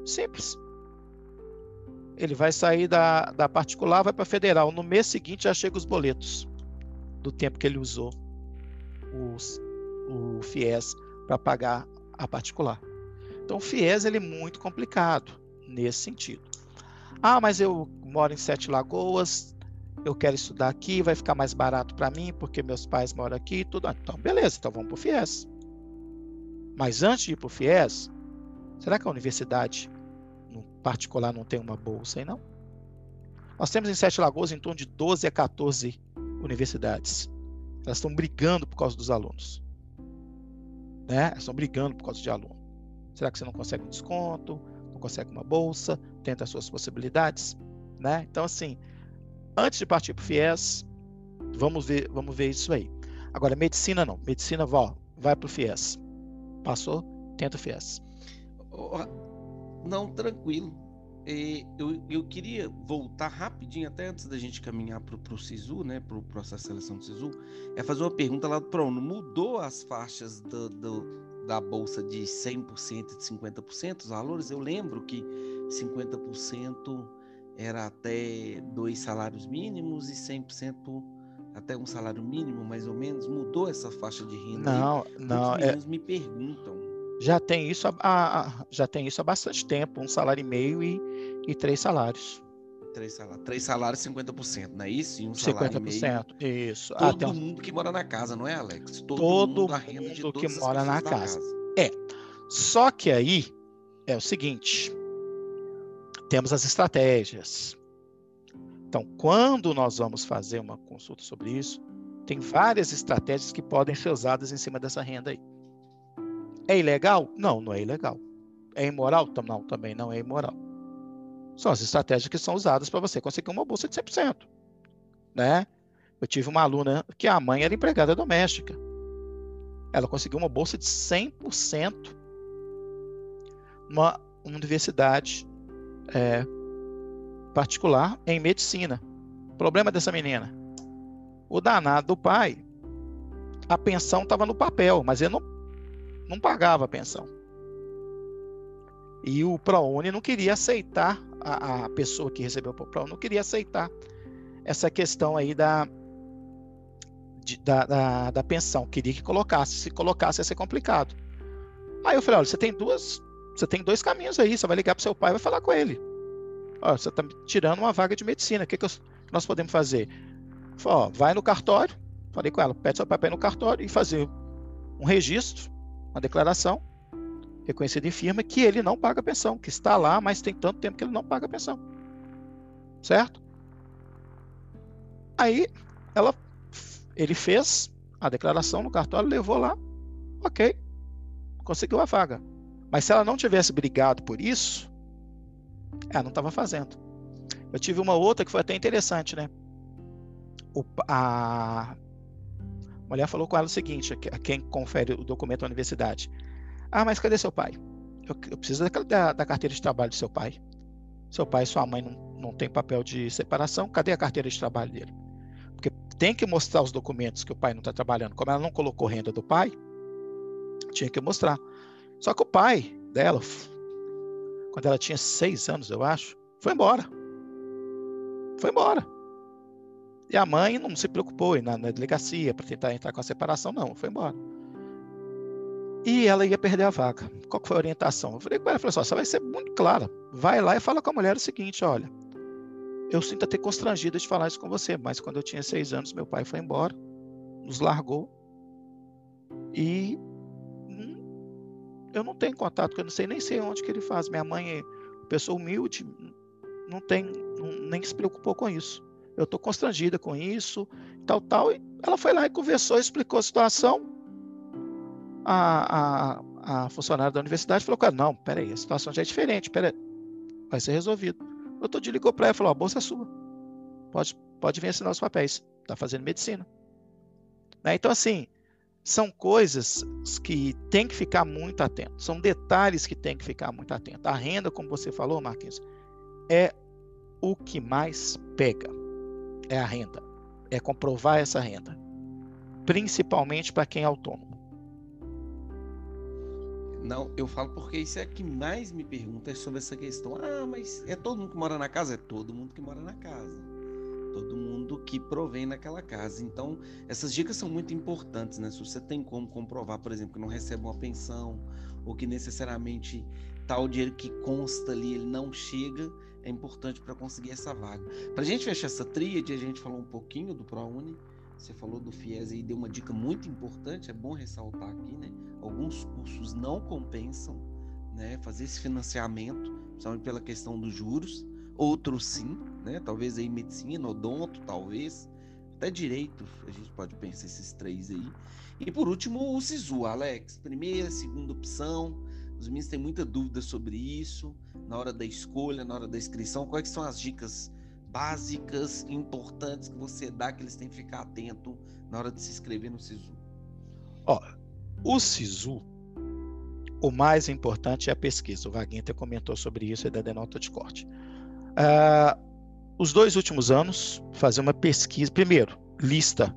Simples. Ele vai sair da, da particular, vai para federal. No mês seguinte já chega os boletos do tempo que ele usou os, o FIES para pagar a particular. Então, o FIES ele é muito complicado nesse sentido. Ah, mas eu moro em Sete Lagoas, eu quero estudar aqui, vai ficar mais barato para mim porque meus pais moram aqui, tudo. Então, beleza, então vamos para o FIES. Mas antes de ir para o FIES, será que a universidade particular não tem uma bolsa aí não? Nós temos em Sete Lagoas em torno de 12 a 14 universidades. Elas estão brigando por causa dos alunos. Né? Estão brigando por causa de aluno. Será que você não consegue um desconto? Não consegue uma bolsa? Tenta as suas possibilidades? Né? Então, assim, antes de partir para o FIES, vamos ver, vamos ver isso aí. Agora, medicina não. Medicina, vó, vai para o FIES. Passou, tenta o FIES. Não, tranquilo. Eu, eu queria voltar rapidinho, até antes da gente caminhar para o SISU, né, para o processo de seleção do SISU, é fazer uma pergunta lá do PRONO. Mudou as faixas do, do, da bolsa de 100% e de 50% os valores? Eu lembro que 50% era até dois salários mínimos e 100% até um salário mínimo, mais ou menos. Mudou essa faixa de renda? Não, aí? não. Os é... me perguntam. Já tem isso há, já tem isso há bastante tempo, um salário e meio e, e três salários. Três salários, três salários 50%, não é isso? E um salário 50%, meio. isso. Todo ah, mundo que mora na casa, não é, Alex? Todo, todo mundo, mundo que mora na casa. casa. É. Só que aí é o seguinte, temos as estratégias. Então, quando nós vamos fazer uma consulta sobre isso, tem várias estratégias que podem ser usadas em cima dessa renda aí. É ilegal? Não, não é ilegal. É imoral? Não, também não é imoral. São as estratégias que são usadas para você conseguir uma bolsa de 100%. Né? Eu tive uma aluna que a mãe era empregada doméstica. Ela conseguiu uma bolsa de 100% numa universidade é, particular em medicina. Problema dessa menina? O danado do pai, a pensão estava no papel, mas ele não, não pagava a pensão. E o ProUni não queria aceitar, a, a pessoa que recebeu o ProUni não queria aceitar essa questão aí da, de, da, da, da, pensão. Queria que colocasse. Se colocasse, ia ser complicado. Aí eu falei: olha, você tem duas. Você tem dois caminhos aí. Você vai ligar para seu pai e vai falar com ele. Olha, você está tirando uma vaga de medicina. O que, que nós podemos fazer? Falei, ó, vai no cartório. Falei com ela, pede seu pai para ir no cartório e fazer um registro, uma declaração reconhecida em firma que ele não paga pensão, que está lá, mas tem tanto tempo que ele não paga pensão. Certo? Aí ela ele fez a declaração no cartório, levou lá, ok, conseguiu a vaga. Mas se ela não tivesse brigado por isso, ela não estava fazendo. Eu tive uma outra que foi até interessante, né? O, a mulher falou com ela o seguinte: a quem confere o documento da universidade. Ah, mas cadê seu pai? Eu, eu preciso da, da, da, carteira de trabalho do seu pai. Seu pai e sua mãe não, não tem papel de separação. Cadê a carteira de trabalho dele? Porque tem que mostrar os documentos que o pai não está trabalhando. Como ela não colocou renda do pai, tinha que mostrar. Só que o pai dela, quando ela tinha seis anos, eu acho, foi embora. Foi embora. E a mãe não se preocupou na, na delegacia para tentar entrar com a separação, não, foi embora. E ela ia perder a vaga. Qual foi a orientação? Eu falei com ela, falei assim, você vai ser muito clara. Vai lá e fala com a mulher o seguinte, olha, eu sinto até constrangido de falar isso com você, mas quando eu tinha seis anos, meu pai foi embora, nos largou e hum, eu não tenho contato, eu não sei nem sei onde que ele faz. Minha mãe é pessoa humilde, não tem, nem se preocupou com isso. Eu estou constrangida com isso, tal, tal, e Ela foi lá e conversou, explicou a situação. A, a, a funcionária da universidade falou: cara, não, peraí, a situação já é diferente, peraí, vai ser resolvido. O doutor de ligou para ela e falou: a bolsa é sua. Pode, pode vir assinar os papéis. Está fazendo medicina. Né? Então, assim, são coisas que tem que ficar muito atento. São detalhes que tem que ficar muito atento. A renda, como você falou, Marquinhos, é o que mais pega. É a renda. É comprovar essa renda. Principalmente para quem é autônomo. Não, eu falo porque isso é que mais me pergunta é sobre essa questão. Ah, mas é todo mundo que mora na casa? É todo mundo que mora na casa. Todo mundo que provém naquela casa. Então, essas dicas são muito importantes, né? Se você tem como comprovar, por exemplo, que não recebe uma pensão, ou que necessariamente tal dinheiro que consta ali ele não chega, é importante para conseguir essa vaga. Para a gente fechar essa tríade, a gente falou um pouquinho do ProUni, você falou do FIES e deu uma dica muito importante, é bom ressaltar aqui, né? Alguns cursos não compensam, né? Fazer esse financiamento, principalmente pela questão dos juros. Outros sim, né? Talvez aí medicina, odonto, talvez. Até direito, a gente pode pensar esses três aí. E por último, o SISU, Alex. Primeira, segunda opção. Os meninos têm muita dúvida sobre isso, na hora da escolha, na hora da inscrição. Quais são as dicas básicas, importantes que você dá que eles têm que ficar atento na hora de se inscrever no SISU? Ó, o SISU, o mais importante é a pesquisa. O Vaguinho até comentou sobre isso e da denota de corte. Uh, os dois últimos anos, fazer uma pesquisa. Primeiro, lista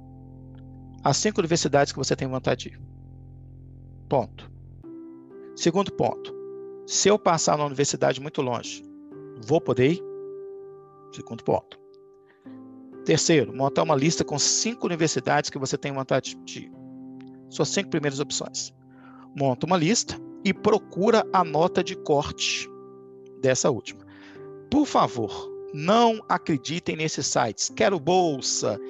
as cinco universidades que você tem vontade de ir. Ponto. Segundo ponto, se eu passar na universidade muito longe, vou poder ir? Segundo ponto. Terceiro, montar uma lista com cinco universidades que você tem vontade de ir. Suas cinco primeiras opções. Monta uma lista e procura a nota de corte dessa última. Por favor, não acreditem nesses sites. Quero bolsa.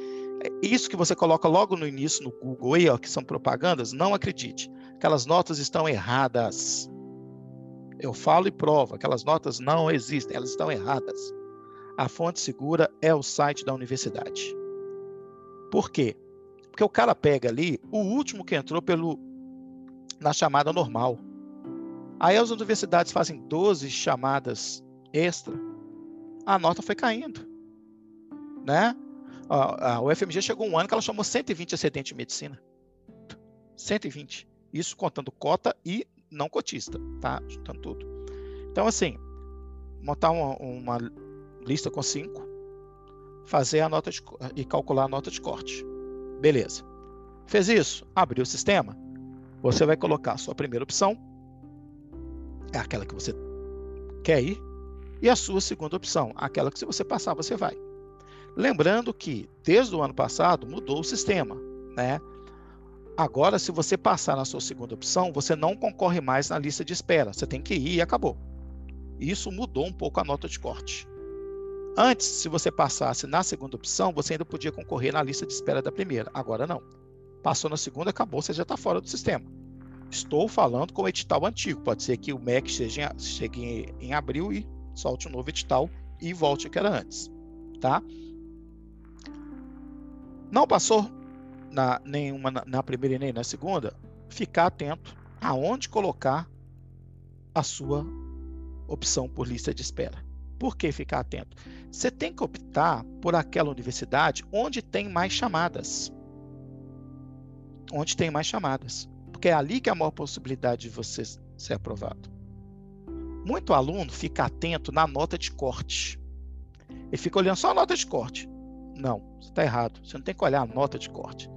Isso que você coloca logo no início no Google aí, ó, que são propagandas, não acredite. Aquelas notas estão erradas. Eu falo e provo, aquelas notas não existem, elas estão erradas. A fonte segura é o site da universidade. Por quê? Porque o cara pega ali o último que entrou pelo na chamada normal. Aí as universidades fazem 12 chamadas extra. A nota foi caindo. Né? A, UFMG chegou um ano que ela chamou 120 excedentes de medicina. 120. Isso contando cota e não cotista, tá? Juntando tudo. Então, assim, montar uma, uma lista com cinco, fazer a nota de, e calcular a nota de corte. Beleza. Fez isso? Abriu o sistema. Você vai colocar a sua primeira opção, é aquela que você quer ir, e a sua segunda opção, aquela que se você passar, você vai. Lembrando que desde o ano passado mudou o sistema, né? Agora, se você passar na sua segunda opção, você não concorre mais na lista de espera. Você tem que ir e acabou. Isso mudou um pouco a nota de corte. Antes, se você passasse na segunda opção, você ainda podia concorrer na lista de espera da primeira. Agora não. Passou na segunda, acabou, você já está fora do sistema. Estou falando com o edital antigo. Pode ser que o MEC chegue, chegue em, abril e solte um novo edital e volte ao que era antes. Tá? Não passou na, nenhuma na, na primeira e nem na segunda, ficar atento aonde colocar a sua opção por lista de espera. Por que ficar atento? Você tem que optar por aquela universidade onde tem mais chamadas. Onde tem mais chamadas. Porque é ali que é a maior possibilidade de você ser aprovado. Muito aluno fica atento na nota de corte. Ele fica olhando só a nota de corte. Não, você está errado. Você não tem que olhar a nota de corte.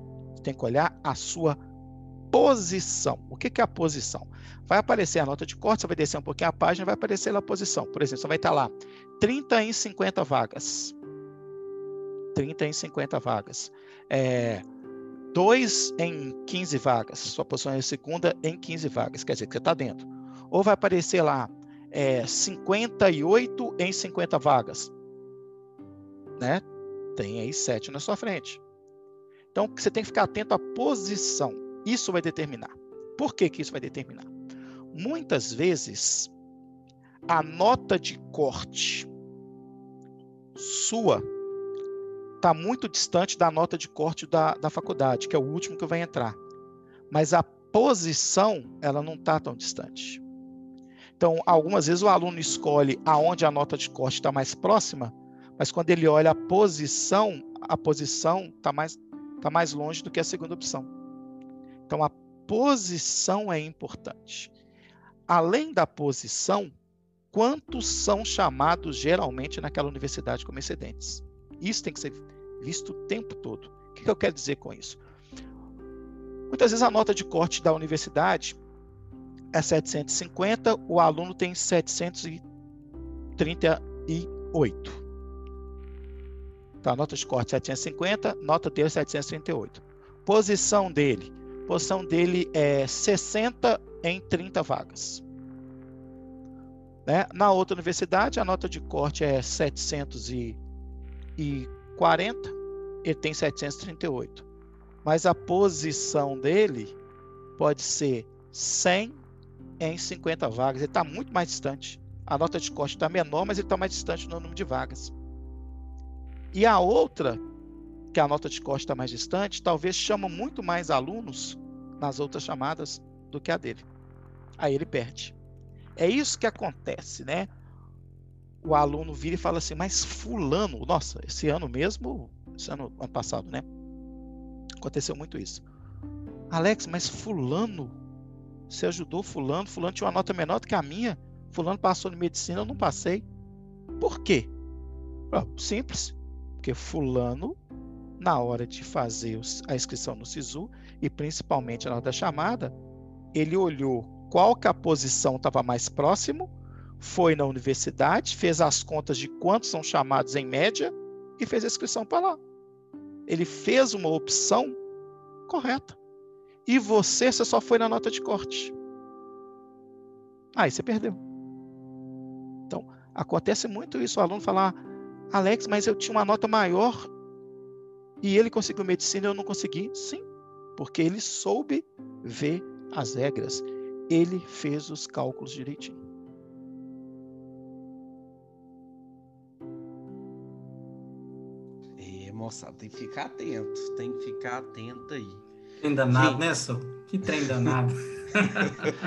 Tem que olhar a sua posição. O que, que é a posição? Vai aparecer a nota de corte, você vai descer um pouquinho a página, vai aparecer lá a posição. Por exemplo, você vai estar lá 30 em 50 vagas. 30 em 50 vagas. É, 2 em 15 vagas. Sua posição é segunda em 15 vagas. Quer dizer, que você está dentro. Ou vai aparecer lá é, 58 em 50 vagas. Né? Tem aí 7 na sua frente. Então, você tem que ficar atento à posição. Isso vai determinar. Por que, que isso vai determinar? Muitas vezes, a nota de corte sua está muito distante da nota de corte da, da faculdade, que é o último que vai entrar. Mas a posição, ela não está tão distante. Então, algumas vezes o aluno escolhe aonde a nota de corte está mais próxima, mas quando ele olha a posição, a posição está mais, tá mais longe do que a segunda opção. Então, a posição é importante. Além da posição, quantos são chamados geralmente naquela universidade como excedentes? Isso tem que ser visto o tempo todo. O que eu quero dizer com isso? Muitas vezes a nota de corte da universidade é 750, o aluno tem 738. Então, a nota de corte 750, nota dele 738. Posição dele. Posição dele é 60 em 30 vagas. Né? Na outra universidade, a nota de corte é 740, ele tem 738. Mas a posição dele pode ser 100 em 50 vagas. Ele está muito mais distante. A nota de corte está menor, mas ele está mais distante no número de vagas. E a outra, que a nota de corte está mais distante, talvez chama muito mais alunos nas outras chamadas do que a dele. Aí ele perde. É isso que acontece, né? O aluno vira e fala assim, mas fulano, nossa, esse ano mesmo, esse ano, ano passado, né? Aconteceu muito isso. Alex, mas fulano você ajudou fulano, fulano tinha uma nota menor do que a minha, fulano passou em medicina, eu não passei. Por quê? Simples. Porque fulano, na hora de fazer a inscrição no SISU, e principalmente na hora da chamada, ele olhou qual que a posição estava mais próximo, foi na universidade, fez as contas de quantos são chamados em média e fez a inscrição para lá. Ele fez uma opção correta. E você, você só foi na nota de corte. Aí você perdeu. Então, acontece muito isso. O aluno falar, Alex, mas eu tinha uma nota maior e ele conseguiu medicina e eu não consegui. Sim, porque ele soube ver as regras. Ele fez os cálculos direitinho. É, moçada, tem que ficar atento. Tem que ficar atento aí. Trem danado, né? Que trem danado.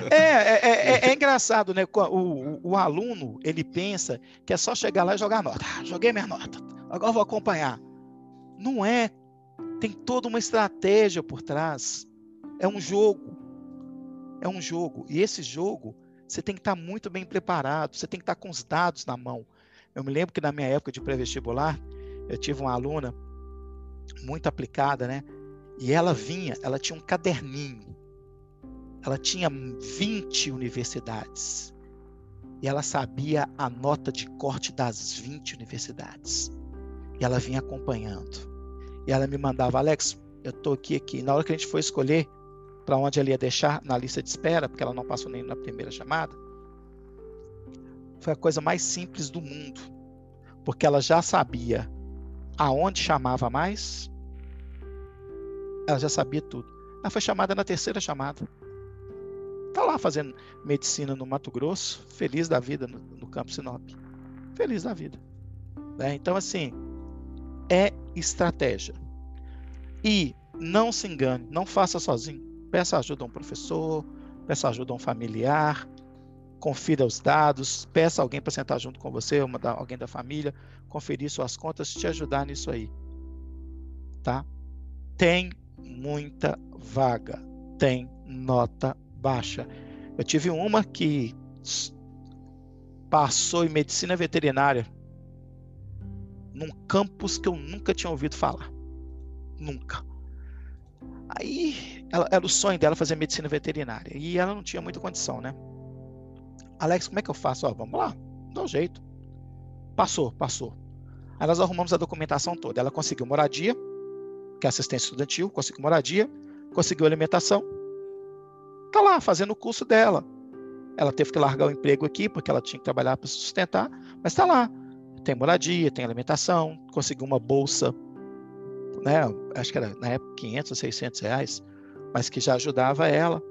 É, é, é, é, engraçado, né? O, o, o, aluno, ele pensa que é só chegar lá e jogar nota. Ah, joguei minha nota, agora vou acompanhar. Não é. Tem toda uma estratégia por trás. É um jogo. É um jogo. E esse jogo, você tem que estar muito bem preparado, você tem que estar com os dados na mão. Eu me lembro que na minha época de pré-vestibular, eu tive uma aluna muito aplicada, né? E ela vinha, ela tinha um caderninho. Ela tinha 20 universidades. E ela sabia a nota de corte das 20 universidades. E ela vinha acompanhando. E ela me mandava, Alex, eu tô aqui aqui. Na hora que a gente foi escolher para onde ela ia deixar na lista de espera, porque ela não passou nem na primeira chamada, foi a coisa mais simples do mundo. Porque ela já sabia aonde chamava mais, ela já sabia tudo. Ela foi chamada na terceira chamada. Está lá fazendo medicina no Mato Grosso, feliz da vida no, no campo Sinop. Feliz da vida. Né? Então, assim, é estratégia. E não se engane, não faça sozinho. Peça ajuda a um professor, peça ajuda a um familiar, confira os dados, peça alguém para sentar junto com você, uma da, alguém da família, conferir suas contas, te ajudar nisso aí. Tá? Tem muita vaga, tem nota baixa. Eu tive uma que passou em medicina veterinária num campus que eu nunca tinha ouvido falar. Nunca. Aí ela, era o sonho dela fazer medicina veterinária e ela não tinha muita condição, né? Alex, como é que eu faço? Ó, vamos lá, dá um jeito. Passou, passou. Aí nós arrumamos a documentação toda. Ela conseguiu moradia, que é assistência estudantil, conseguiu moradia, conseguiu alimentação. Tá lá fazendo o curso dela. Ela teve que largar o emprego aqui porque ela tinha que trabalhar para se sustentar, mas está lá. Tem moradia, tem alimentação, conseguiu uma bolsa, né? Acho que era na época 500 ou 600 reais, mas que já ajudava ela.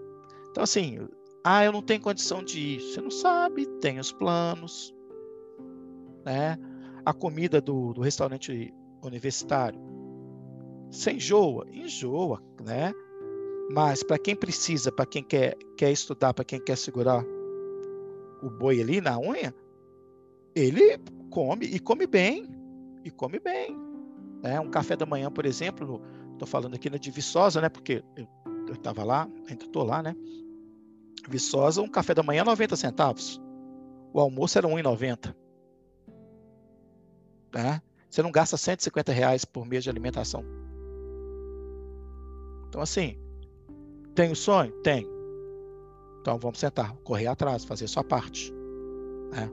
Então assim, ah, eu não tenho condição de ir. Você não sabe, tem os planos, né? A comida do, do restaurante universitário. Você enjoa? Enjoa, né? Mas para quem precisa, para quem quer, quer estudar, para quem quer segurar o boi ali na unha, ele come e come bem, e come bem. Né? Um café da manhã, por exemplo, estou falando aqui na de Viçosa, né? Porque eu estava lá, ainda estou lá, né? Viçosa, um café da manhã 90 centavos. O almoço era 1,90. Né? Você não gasta 150 reais por mês de alimentação. Então, assim, tem o sonho? Tem. Então vamos sentar, correr atrás, fazer a sua parte. Né?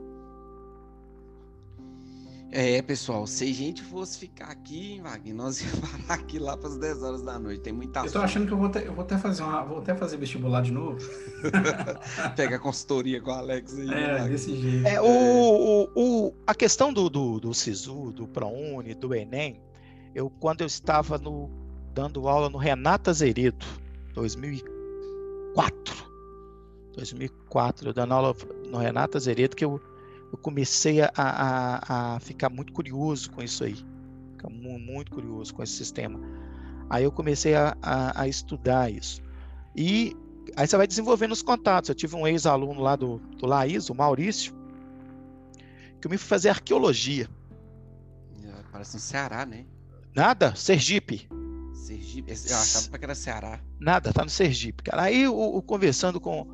É, pessoal, se a gente fosse ficar aqui, Wagner, nós ia parar aqui lá para as 10 horas da noite. Tem muita Eu tô achando que eu vou, ter, eu vou até fazer uma, vou até fazer vestibular de novo. Pega a consultoria com o Alex aí. É, Wagner. desse jeito. É, o, o, o, a questão do, do, do SISU, do ProUni, do Enem, eu quando eu estava no, dando aula no Renata Azeredo, 2004. 2004, eu dando aula no Renata Azeredo, que eu eu comecei a, a, a, ficar muito curioso com isso aí. Ficar muito curioso com esse sistema. Aí eu comecei a, a, a estudar isso. E aí você vai desenvolvendo os contatos. Eu tive um ex-aluno lá do, do Laís, o Maurício, que eu me fui fazer arqueologia. Parece um Ceará, né? Nada, Sergipe. Sergipe. Eu achava que era Ceará. Nada, tá no Sergipe, cara. Aí o, o conversando com.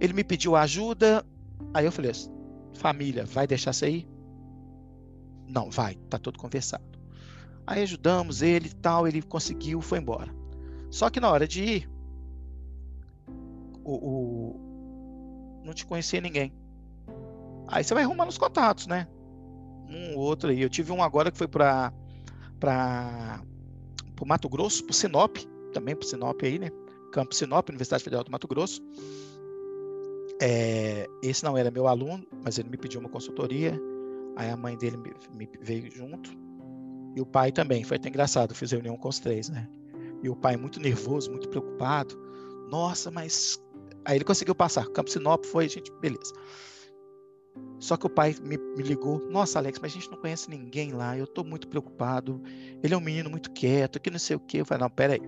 Ele me pediu ajuda. Aí eu falei assim, Família, vai deixar sair? Não, vai, tá tudo conversado. Aí ajudamos ele e tal, ele conseguiu, foi embora. Só que na hora de ir, o, o não te conhecia ninguém. Aí você vai arrumando os contatos, né? Um outro aí. Eu tive um agora que foi para para o Mato Grosso, para Sinop, também para Sinop aí, né? Campo Sinop, Universidade Federal do Mato Grosso. É, esse não era meu aluno, mas ele me pediu uma consultoria. Aí a mãe dele me, me veio junto. E o pai também. Foi até engraçado. Fiz reunião com os três, né? E o pai muito nervoso, muito preocupado. Nossa, mas. Aí ele conseguiu passar. Campo Sinop foi, gente, beleza. Só que o pai me, me, ligou. Nossa, Alex, mas a gente não conhece ninguém lá. Eu estou muito preocupado. Ele é um menino muito quieto, que não sei o quê. Eu falei, não, peraí.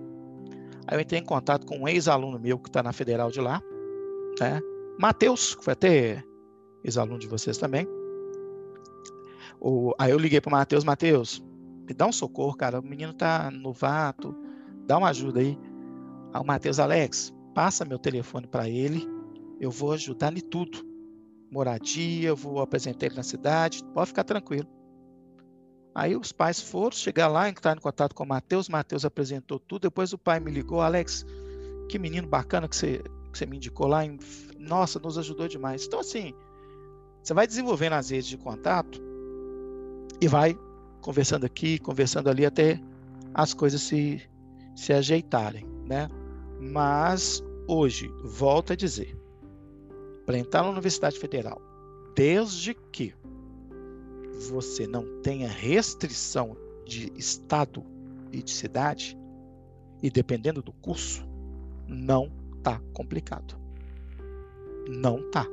Aí eu entrei em contato com um ex-aluno meu que está na federal de lá, né? Matheus, que foi até ex-aluno de vocês também. O, aí eu liguei para o Matheus, Matheus, me dá um socorro, cara. O menino tá novato, dá uma ajuda aí. Aí o Matheus, Alex, passa meu telefone para ele, eu vou ajudar em tudo. Moradia, vou apresentar ele na cidade, pode ficar tranquilo. Aí os pais foram chegar lá, entrar em contato com o Matheus, Matheus apresentou tudo, depois o pai me ligou, Alex, que menino bacana que você, que você me indicou lá, nossa, nos ajudou demais. Então, assim, você vai desenvolvendo as redes de contato e vai conversando aqui, conversando ali até as coisas se, se ajeitarem, né? Mas hoje, volto a dizer, para entrar na Universidade Federal, desde que você não tenha restrição de estado e de cidade, e dependendo do curso, não tá complicado não tá.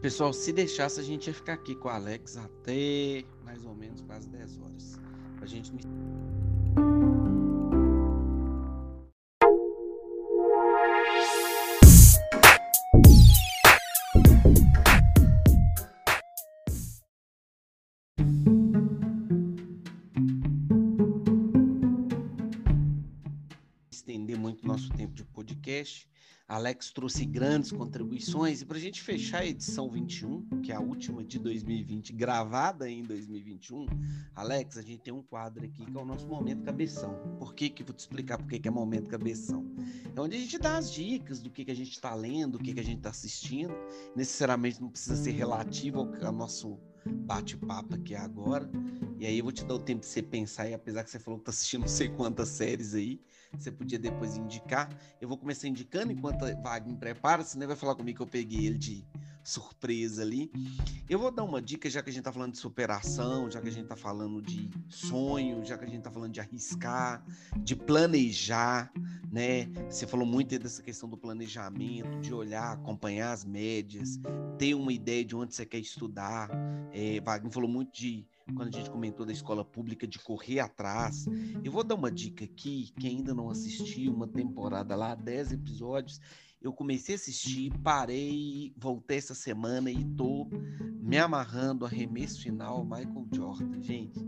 Pessoal, se deixasse, a gente ia ficar aqui com o Alex até mais ou menos quase 10 horas. A gente podcast. Alex trouxe grandes contribuições. E para a gente fechar a edição 21, que é a última de 2020, gravada em 2021, Alex, a gente tem um quadro aqui que é o nosso Momento Cabeção. Por que que vou te explicar por que, que é Momento Cabeção? É onde a gente dá as dicas do que, que a gente está lendo, o que, que a gente está assistindo. Necessariamente não precisa ser relativo ao nosso bate-papo aqui agora. E aí eu vou te dar o tempo de você pensar, e apesar que você falou que tá assistindo não sei quantas séries aí, você podia depois indicar. Eu vou começar indicando enquanto a Wagner prepara, senão vai falar comigo que eu peguei ele de surpresa ali. Eu vou dar uma dica, já que a gente tá falando de superação, já que a gente tá falando de sonho, já que a gente tá falando de arriscar, de planejar, né? Você falou muito dessa questão do planejamento, de olhar, acompanhar as médias, ter uma ideia de onde você quer estudar. É, Wagner falou muito de quando a gente comentou da escola pública de correr atrás. Eu vou dar uma dica aqui, quem ainda não assistiu uma temporada lá, 10 episódios. Eu comecei a assistir, parei, voltei essa semana e tô me amarrando arremesso final Michael Jordan, gente.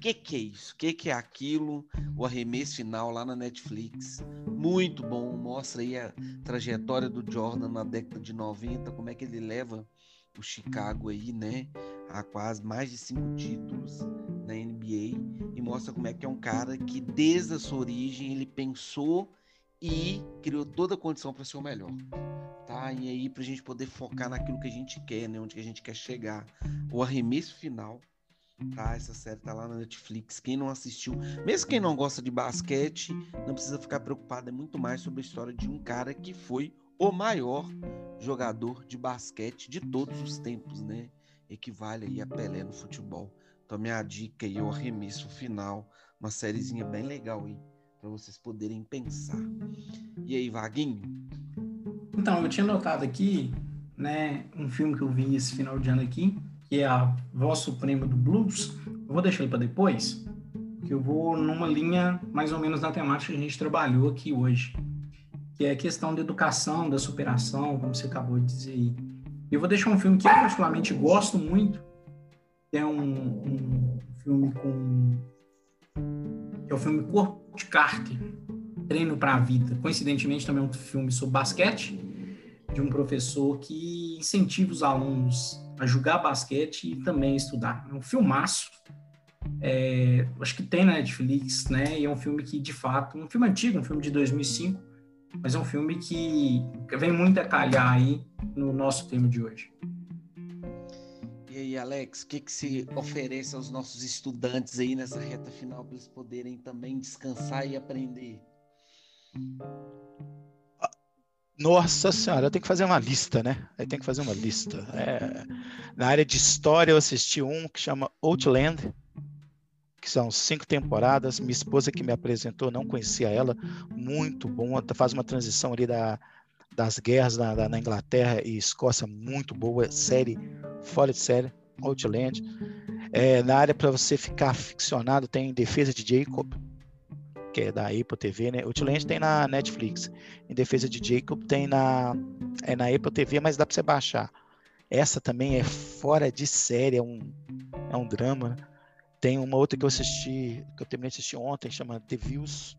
Que, que é isso? Que, que é aquilo? O arremesso final lá na Netflix. Muito bom. Mostra aí a trajetória do Jordan na década de 90, como é que ele leva o Chicago aí, né? A quase mais de cinco títulos na NBA e mostra como é que é um cara que desde a sua origem ele pensou e criou toda a condição para ser o melhor. Tá? E aí para a gente poder focar naquilo que a gente quer, né? Onde que a gente quer chegar. O arremesso final, tá? Essa série tá lá na Netflix. Quem não assistiu, mesmo quem não gosta de basquete, não precisa ficar preocupado. É muito mais sobre a história de um cara que foi o maior jogador de basquete de todos os tempos, né? Equivale aí a Pelé no futebol. Então minha dica aí, o arremesso final, uma sériezinha bem legal aí para vocês poderem pensar. E aí, Vaguinho? Então, eu tinha notado aqui, né, um filme que eu vi esse final de ano aqui, que é a Voz Suprema do Blues. Eu vou deixar ele para depois, que eu vou numa linha mais ou menos na temática que a gente trabalhou aqui hoje que é a questão da educação, da superação, como você acabou de dizer aí. Eu vou deixar um filme que eu particularmente gosto muito, que é um, um filme com... que é o filme Corpo de Carter, Treino para a Vida. Coincidentemente, também é um filme sobre basquete, de um professor que incentiva os alunos a jogar basquete e também estudar. É um filmaço. É, acho que tem na Netflix, né? E é um filme que, de fato, um filme antigo, um filme de 2005, mas é um filme que vem muito a calhar aí no nosso tema de hoje. Alex, o que, que se oferece aos nossos estudantes aí nessa reta final para eles poderem também descansar e aprender? Nossa senhora, eu tenho que fazer uma lista, né? Eu tenho que fazer uma lista. É, na área de história, eu assisti um que chama Outland, que são cinco temporadas. Minha esposa que me apresentou, não conhecia ela, muito bom. Faz uma transição ali da, das guerras na, na Inglaterra e Escócia, muito boa. Série fora de série, Outland. É, na área para você ficar ficcionado, tem Defesa de Jacob, que é da Apple TV, né? Outland tem na Netflix. Em Defesa de Jacob tem na, é na Apple TV, mas dá para você baixar. Essa também é fora de série, é um, é um drama, né? Tem uma outra que eu assisti, que eu terminei de assistir ontem, chama The Views,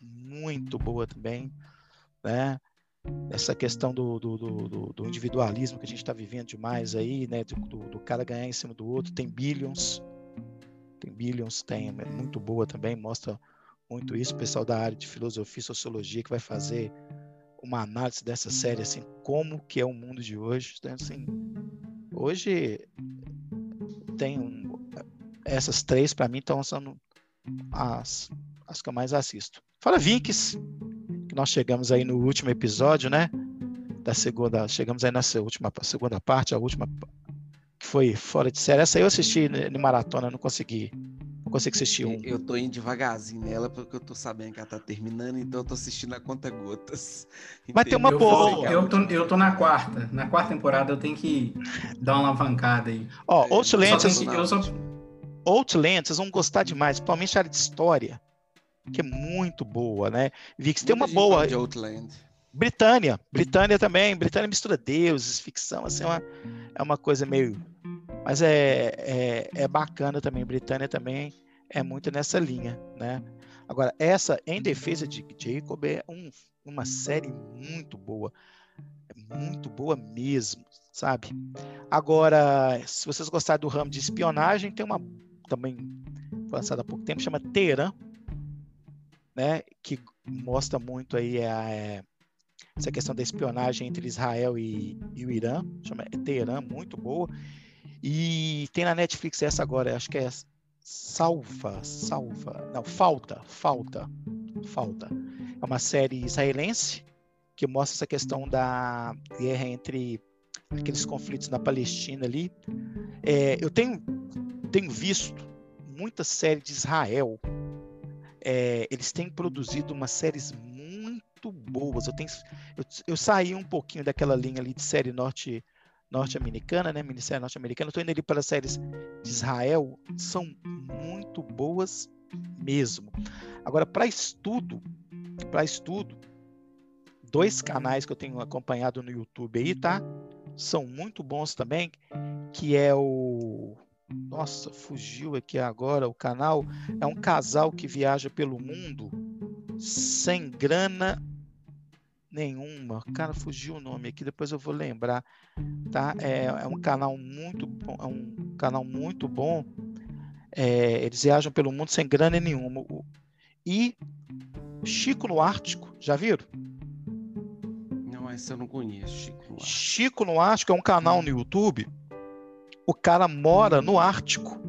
muito boa também, né? Essa questão do, do, do, do individualismo que a gente está vivendo demais aí, né? Do, cara ganhar em cima do outro. Tem Billions, tem Billions, tem é muito boa também, mostra muito isso. O pessoal da área de filosofia e sociologia que vai fazer uma análise dessa série, assim, como que é o mundo de hoje. Então, assim, hoje tem um, essas três, para mim, estão sendo as, as que eu mais assisto. Fala Vinks, nós chegamos aí no último episódio, né? Da segunda, chegamos aí nessa última segunda parte, a última que foi fora de série. Essa aí eu assisti no maratona, não consegui. Não consegui assistir um. Eu tô indo devagarzinho nela porque eu tô sabendo que ela tá terminando, então eu tô assistindo a conta gotas. Mas tem uma boa. Eu tô, eu tô na quarta. Na quarta temporada eu tenho que dar uma alavancada aí. Ó, oh, Outlands. Eu só, Outland, vocês vão gostar demais, principalmente a área de história, que é muito boa, né? Vix tem uma boa. De Outland. Britânia, Britânia também. Britânia mistura deuses, ficção, assim, é uma, é uma coisa meio. Mas é, é, é bacana também. Britânia também é muito nessa linha, né? Agora, essa Em Defesa de Jacob é um, uma série muito boa. É muito boa mesmo, sabe? Agora, se vocês gostarem do ramo de espionagem, tem uma também foi lançado há pouco tempo, chama Teherã, né, que mostra muito aí é, essa questão da espionagem entre Israel e, e o Irã, chama Teherã, muito boa. E tem na Netflix essa agora, acho que é Salva, Salva, não, Falta, Falta, Falta. É uma série israelense que mostra essa questão da guerra entre aqueles conflitos na Palestina ali. É, eu tenho tenho visto muita série de Israel. É, eles têm produzido umas séries muito boas. Eu, tenho, eu, eu, saí um pouquinho daquela linha ali de série norte, norte-americana, né? Minissérie norte-americana. Estou indo ali para as séries de Israel, são muito boas mesmo. Agora, para estudo, para estudo, dois canais que eu tenho acompanhado no YouTube aí, tá? São muito bons também, que é o nossa, fugiu aqui agora o canal. É um casal que viaja pelo mundo sem grana nenhuma. Cara, fugiu o nome aqui, depois eu vou lembrar, tá? É, é um canal muito bom, é um canal muito bom. É, eles viajam pelo mundo sem grana nenhuma. E Chico no Ártico, já viram? Não, essa eu não conheço. Chico no Ártico, Chico no Ártico é um canal no YouTube. O cara mora no Ártico.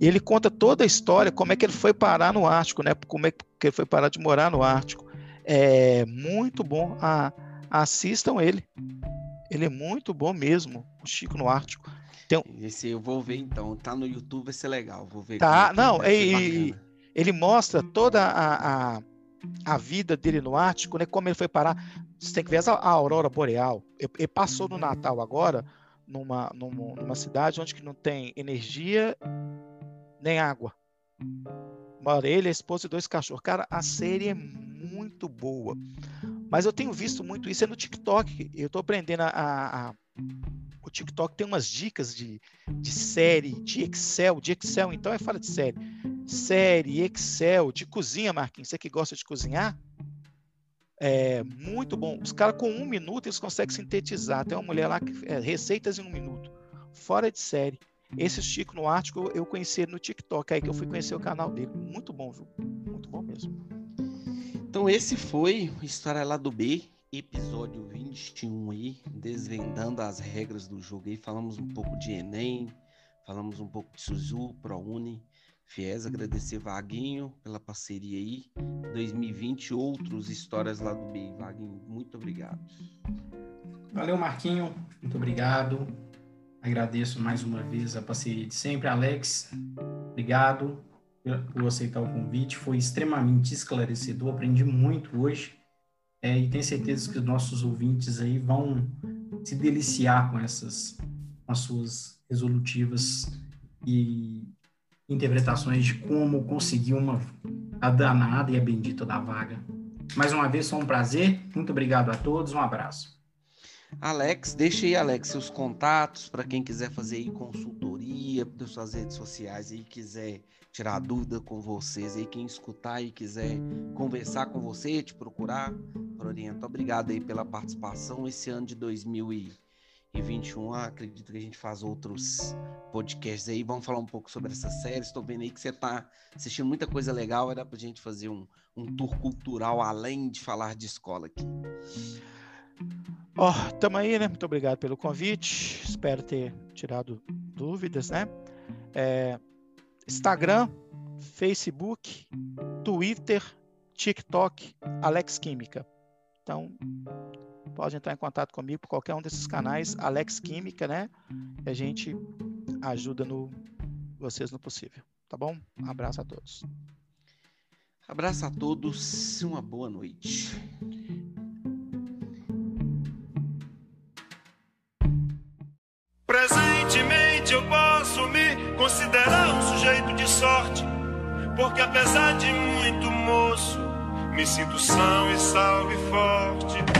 E ele conta toda a história, como é que ele foi parar no Ártico, né? Como é que ele foi parar de morar no Ártico. É muito bom. Ah, assistam ele. Ele é muito bom mesmo, o Chico no Ártico. Tem... Esse eu vou ver então. Tá no YouTube, vai ser legal. Vou ver. Tá, não, e, ele mostra toda a, a, a, vida dele no Ártico, né? Como ele foi parar. Você tem que ver a, a aurora boreal. Ele, ele, passou no Natal agora numa, numa, numa cidade onde que não tem energia nem água. Mora ele, a esposa e dois cachorros. Cara, a série é muito boa. Mas eu tenho visto muito isso é no TikTok. Eu estou aprendendo a, a, a, O TikTok tem umas dicas de, de série, de Excel, de Excel, então é fala de série. Série, Excel, de cozinha, Marquinhos. Você que gosta de cozinhar? É muito bom. Os caras com um minuto eles conseguem sintetizar. Tem uma mulher lá que é, receitas em um minuto. Fora de série. Esse Chico no Ártico eu conheci no TikTok, aí que eu fui conhecer o canal dele. Muito bom, viu? Muito bom mesmo. Então esse foi o História lá do B, episódio 21 aí, desvendando as regras do jogo aí. Falamos um pouco de Enem, falamos um pouco de Suzu, ProUni, Fies, agradecer Vaguinho pela parceria aí. 2020, outros histórias lá do B. Vaguinho, muito obrigado. Valeu, Marquinho. Muito obrigado. Agradeço mais uma vez a parceria de sempre. Alex, obrigado por aceitar o convite. Foi extremamente esclarecedor. Aprendi muito hoje. É, e tenho certeza que os nossos ouvintes aí vão se deliciar com essas com as suas resolutivas e interpretações de como conseguir uma a danada e a bendita da vaga. Mais uma vez, foi um prazer. Muito obrigado a todos. Um abraço. Alex, deixa aí, Alex, seus contatos para quem quiser fazer aí consultoria das suas redes sociais e quiser tirar dúvida com vocês aí, quem escutar e quiser conversar com você, te procurar, orienta. Obrigado aí pela participação. Esse ano de 2021, acredito que a gente faz outros podcasts aí. Vamos falar um pouco sobre essa série. Estou vendo aí que você está assistindo muita coisa legal. Era para a gente fazer um, um tour cultural além de falar de escola aqui. Ó, oh, tamo aí, né? Muito obrigado pelo convite. Espero ter tirado dúvidas, né? É, Instagram, Facebook, Twitter, TikTok, Alex Química. Então, pode entrar em contato comigo por qualquer um desses canais, Alex Química, né? E a gente ajuda no vocês no possível, tá bom? Um abraço a todos. Abraço a todos, uma boa noite. Presentemente eu posso me considerar um sujeito de sorte, porque apesar de muito moço, me sinto são e salve forte.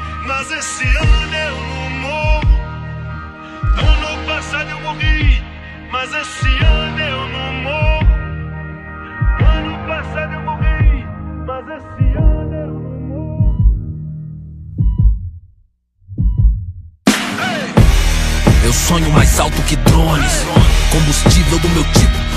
mas esse ano eu não morro. Ano passado eu morri, mas esse ano eu não morro. Ano passado eu morri, mas esse ano eu não Eu sonho mais alto que drones. Combustível do meu tipo,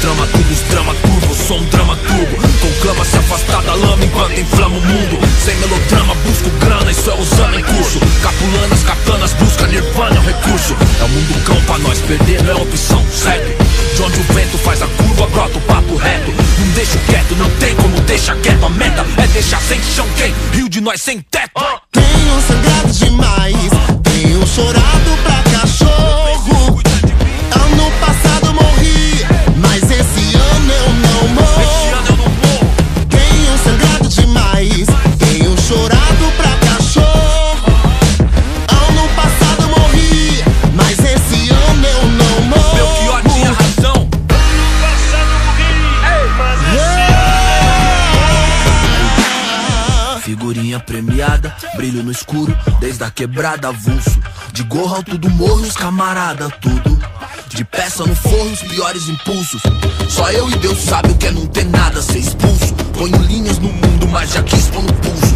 trama, tubos, drama sou um drama turbo Conclama se afastar da lama enquanto inflama o mundo. Sem melodrama, busco grana, isso é usando em curso. Capulanas, katanas, busca nirvana, é o recurso. É o mundo cão pra nós, perder não é opção, certo? De onde o vento faz a curva, brota o papo reto. Não deixo quieto, não tem como deixar quieto. A meta é deixar sem chão quem? Rio de nós sem teto. Tenho sangrado demais, tenho chorado pra cachorro brilho no escuro, desde a quebrada avulso. De gorro alto do morro, os camarada, tudo. De peça no forro, os piores impulsos. Só eu e Deus sabe o que é não ter nada, ser expulso. Ponho linhas no mundo, mas já quis pôr no pulso.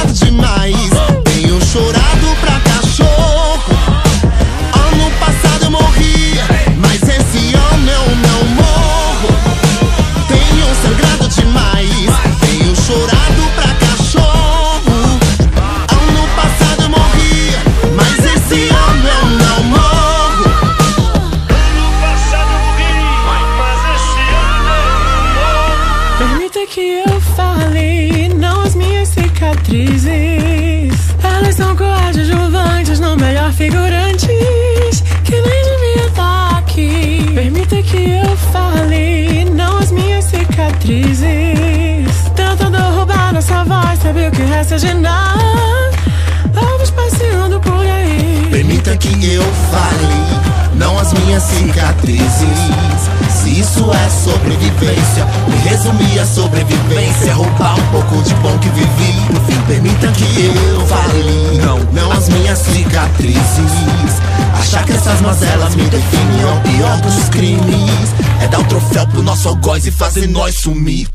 sangrado demais, cicatrizes. Elas são coadjuvantes, não melhor figurantes. Que nem devia estar aqui. Permita que eu fale, não as minhas cicatrizes. Tentando roubar nossa voz, sabe o que resta de nada? Vamos passeando por aí. Permita que eu fale, não as minhas cicatrizes. Se isso é sobrevivência, me resumir a sobrevivência, roubar um pouco de bom que vivi. No fim, permita que eu fale, não, não as minhas cicatrizes. Achar que essas mazelas me definem é o pior dos crimes. É dar o troféu pro nosso algoz e fazer nós sumir.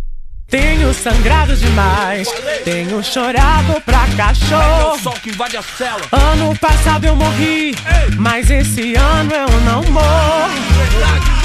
Tenho sangrado demais, tenho chorado pra cachorro. Sol que invade a cela. Ano passado eu morri, mas esse ano eu não morro.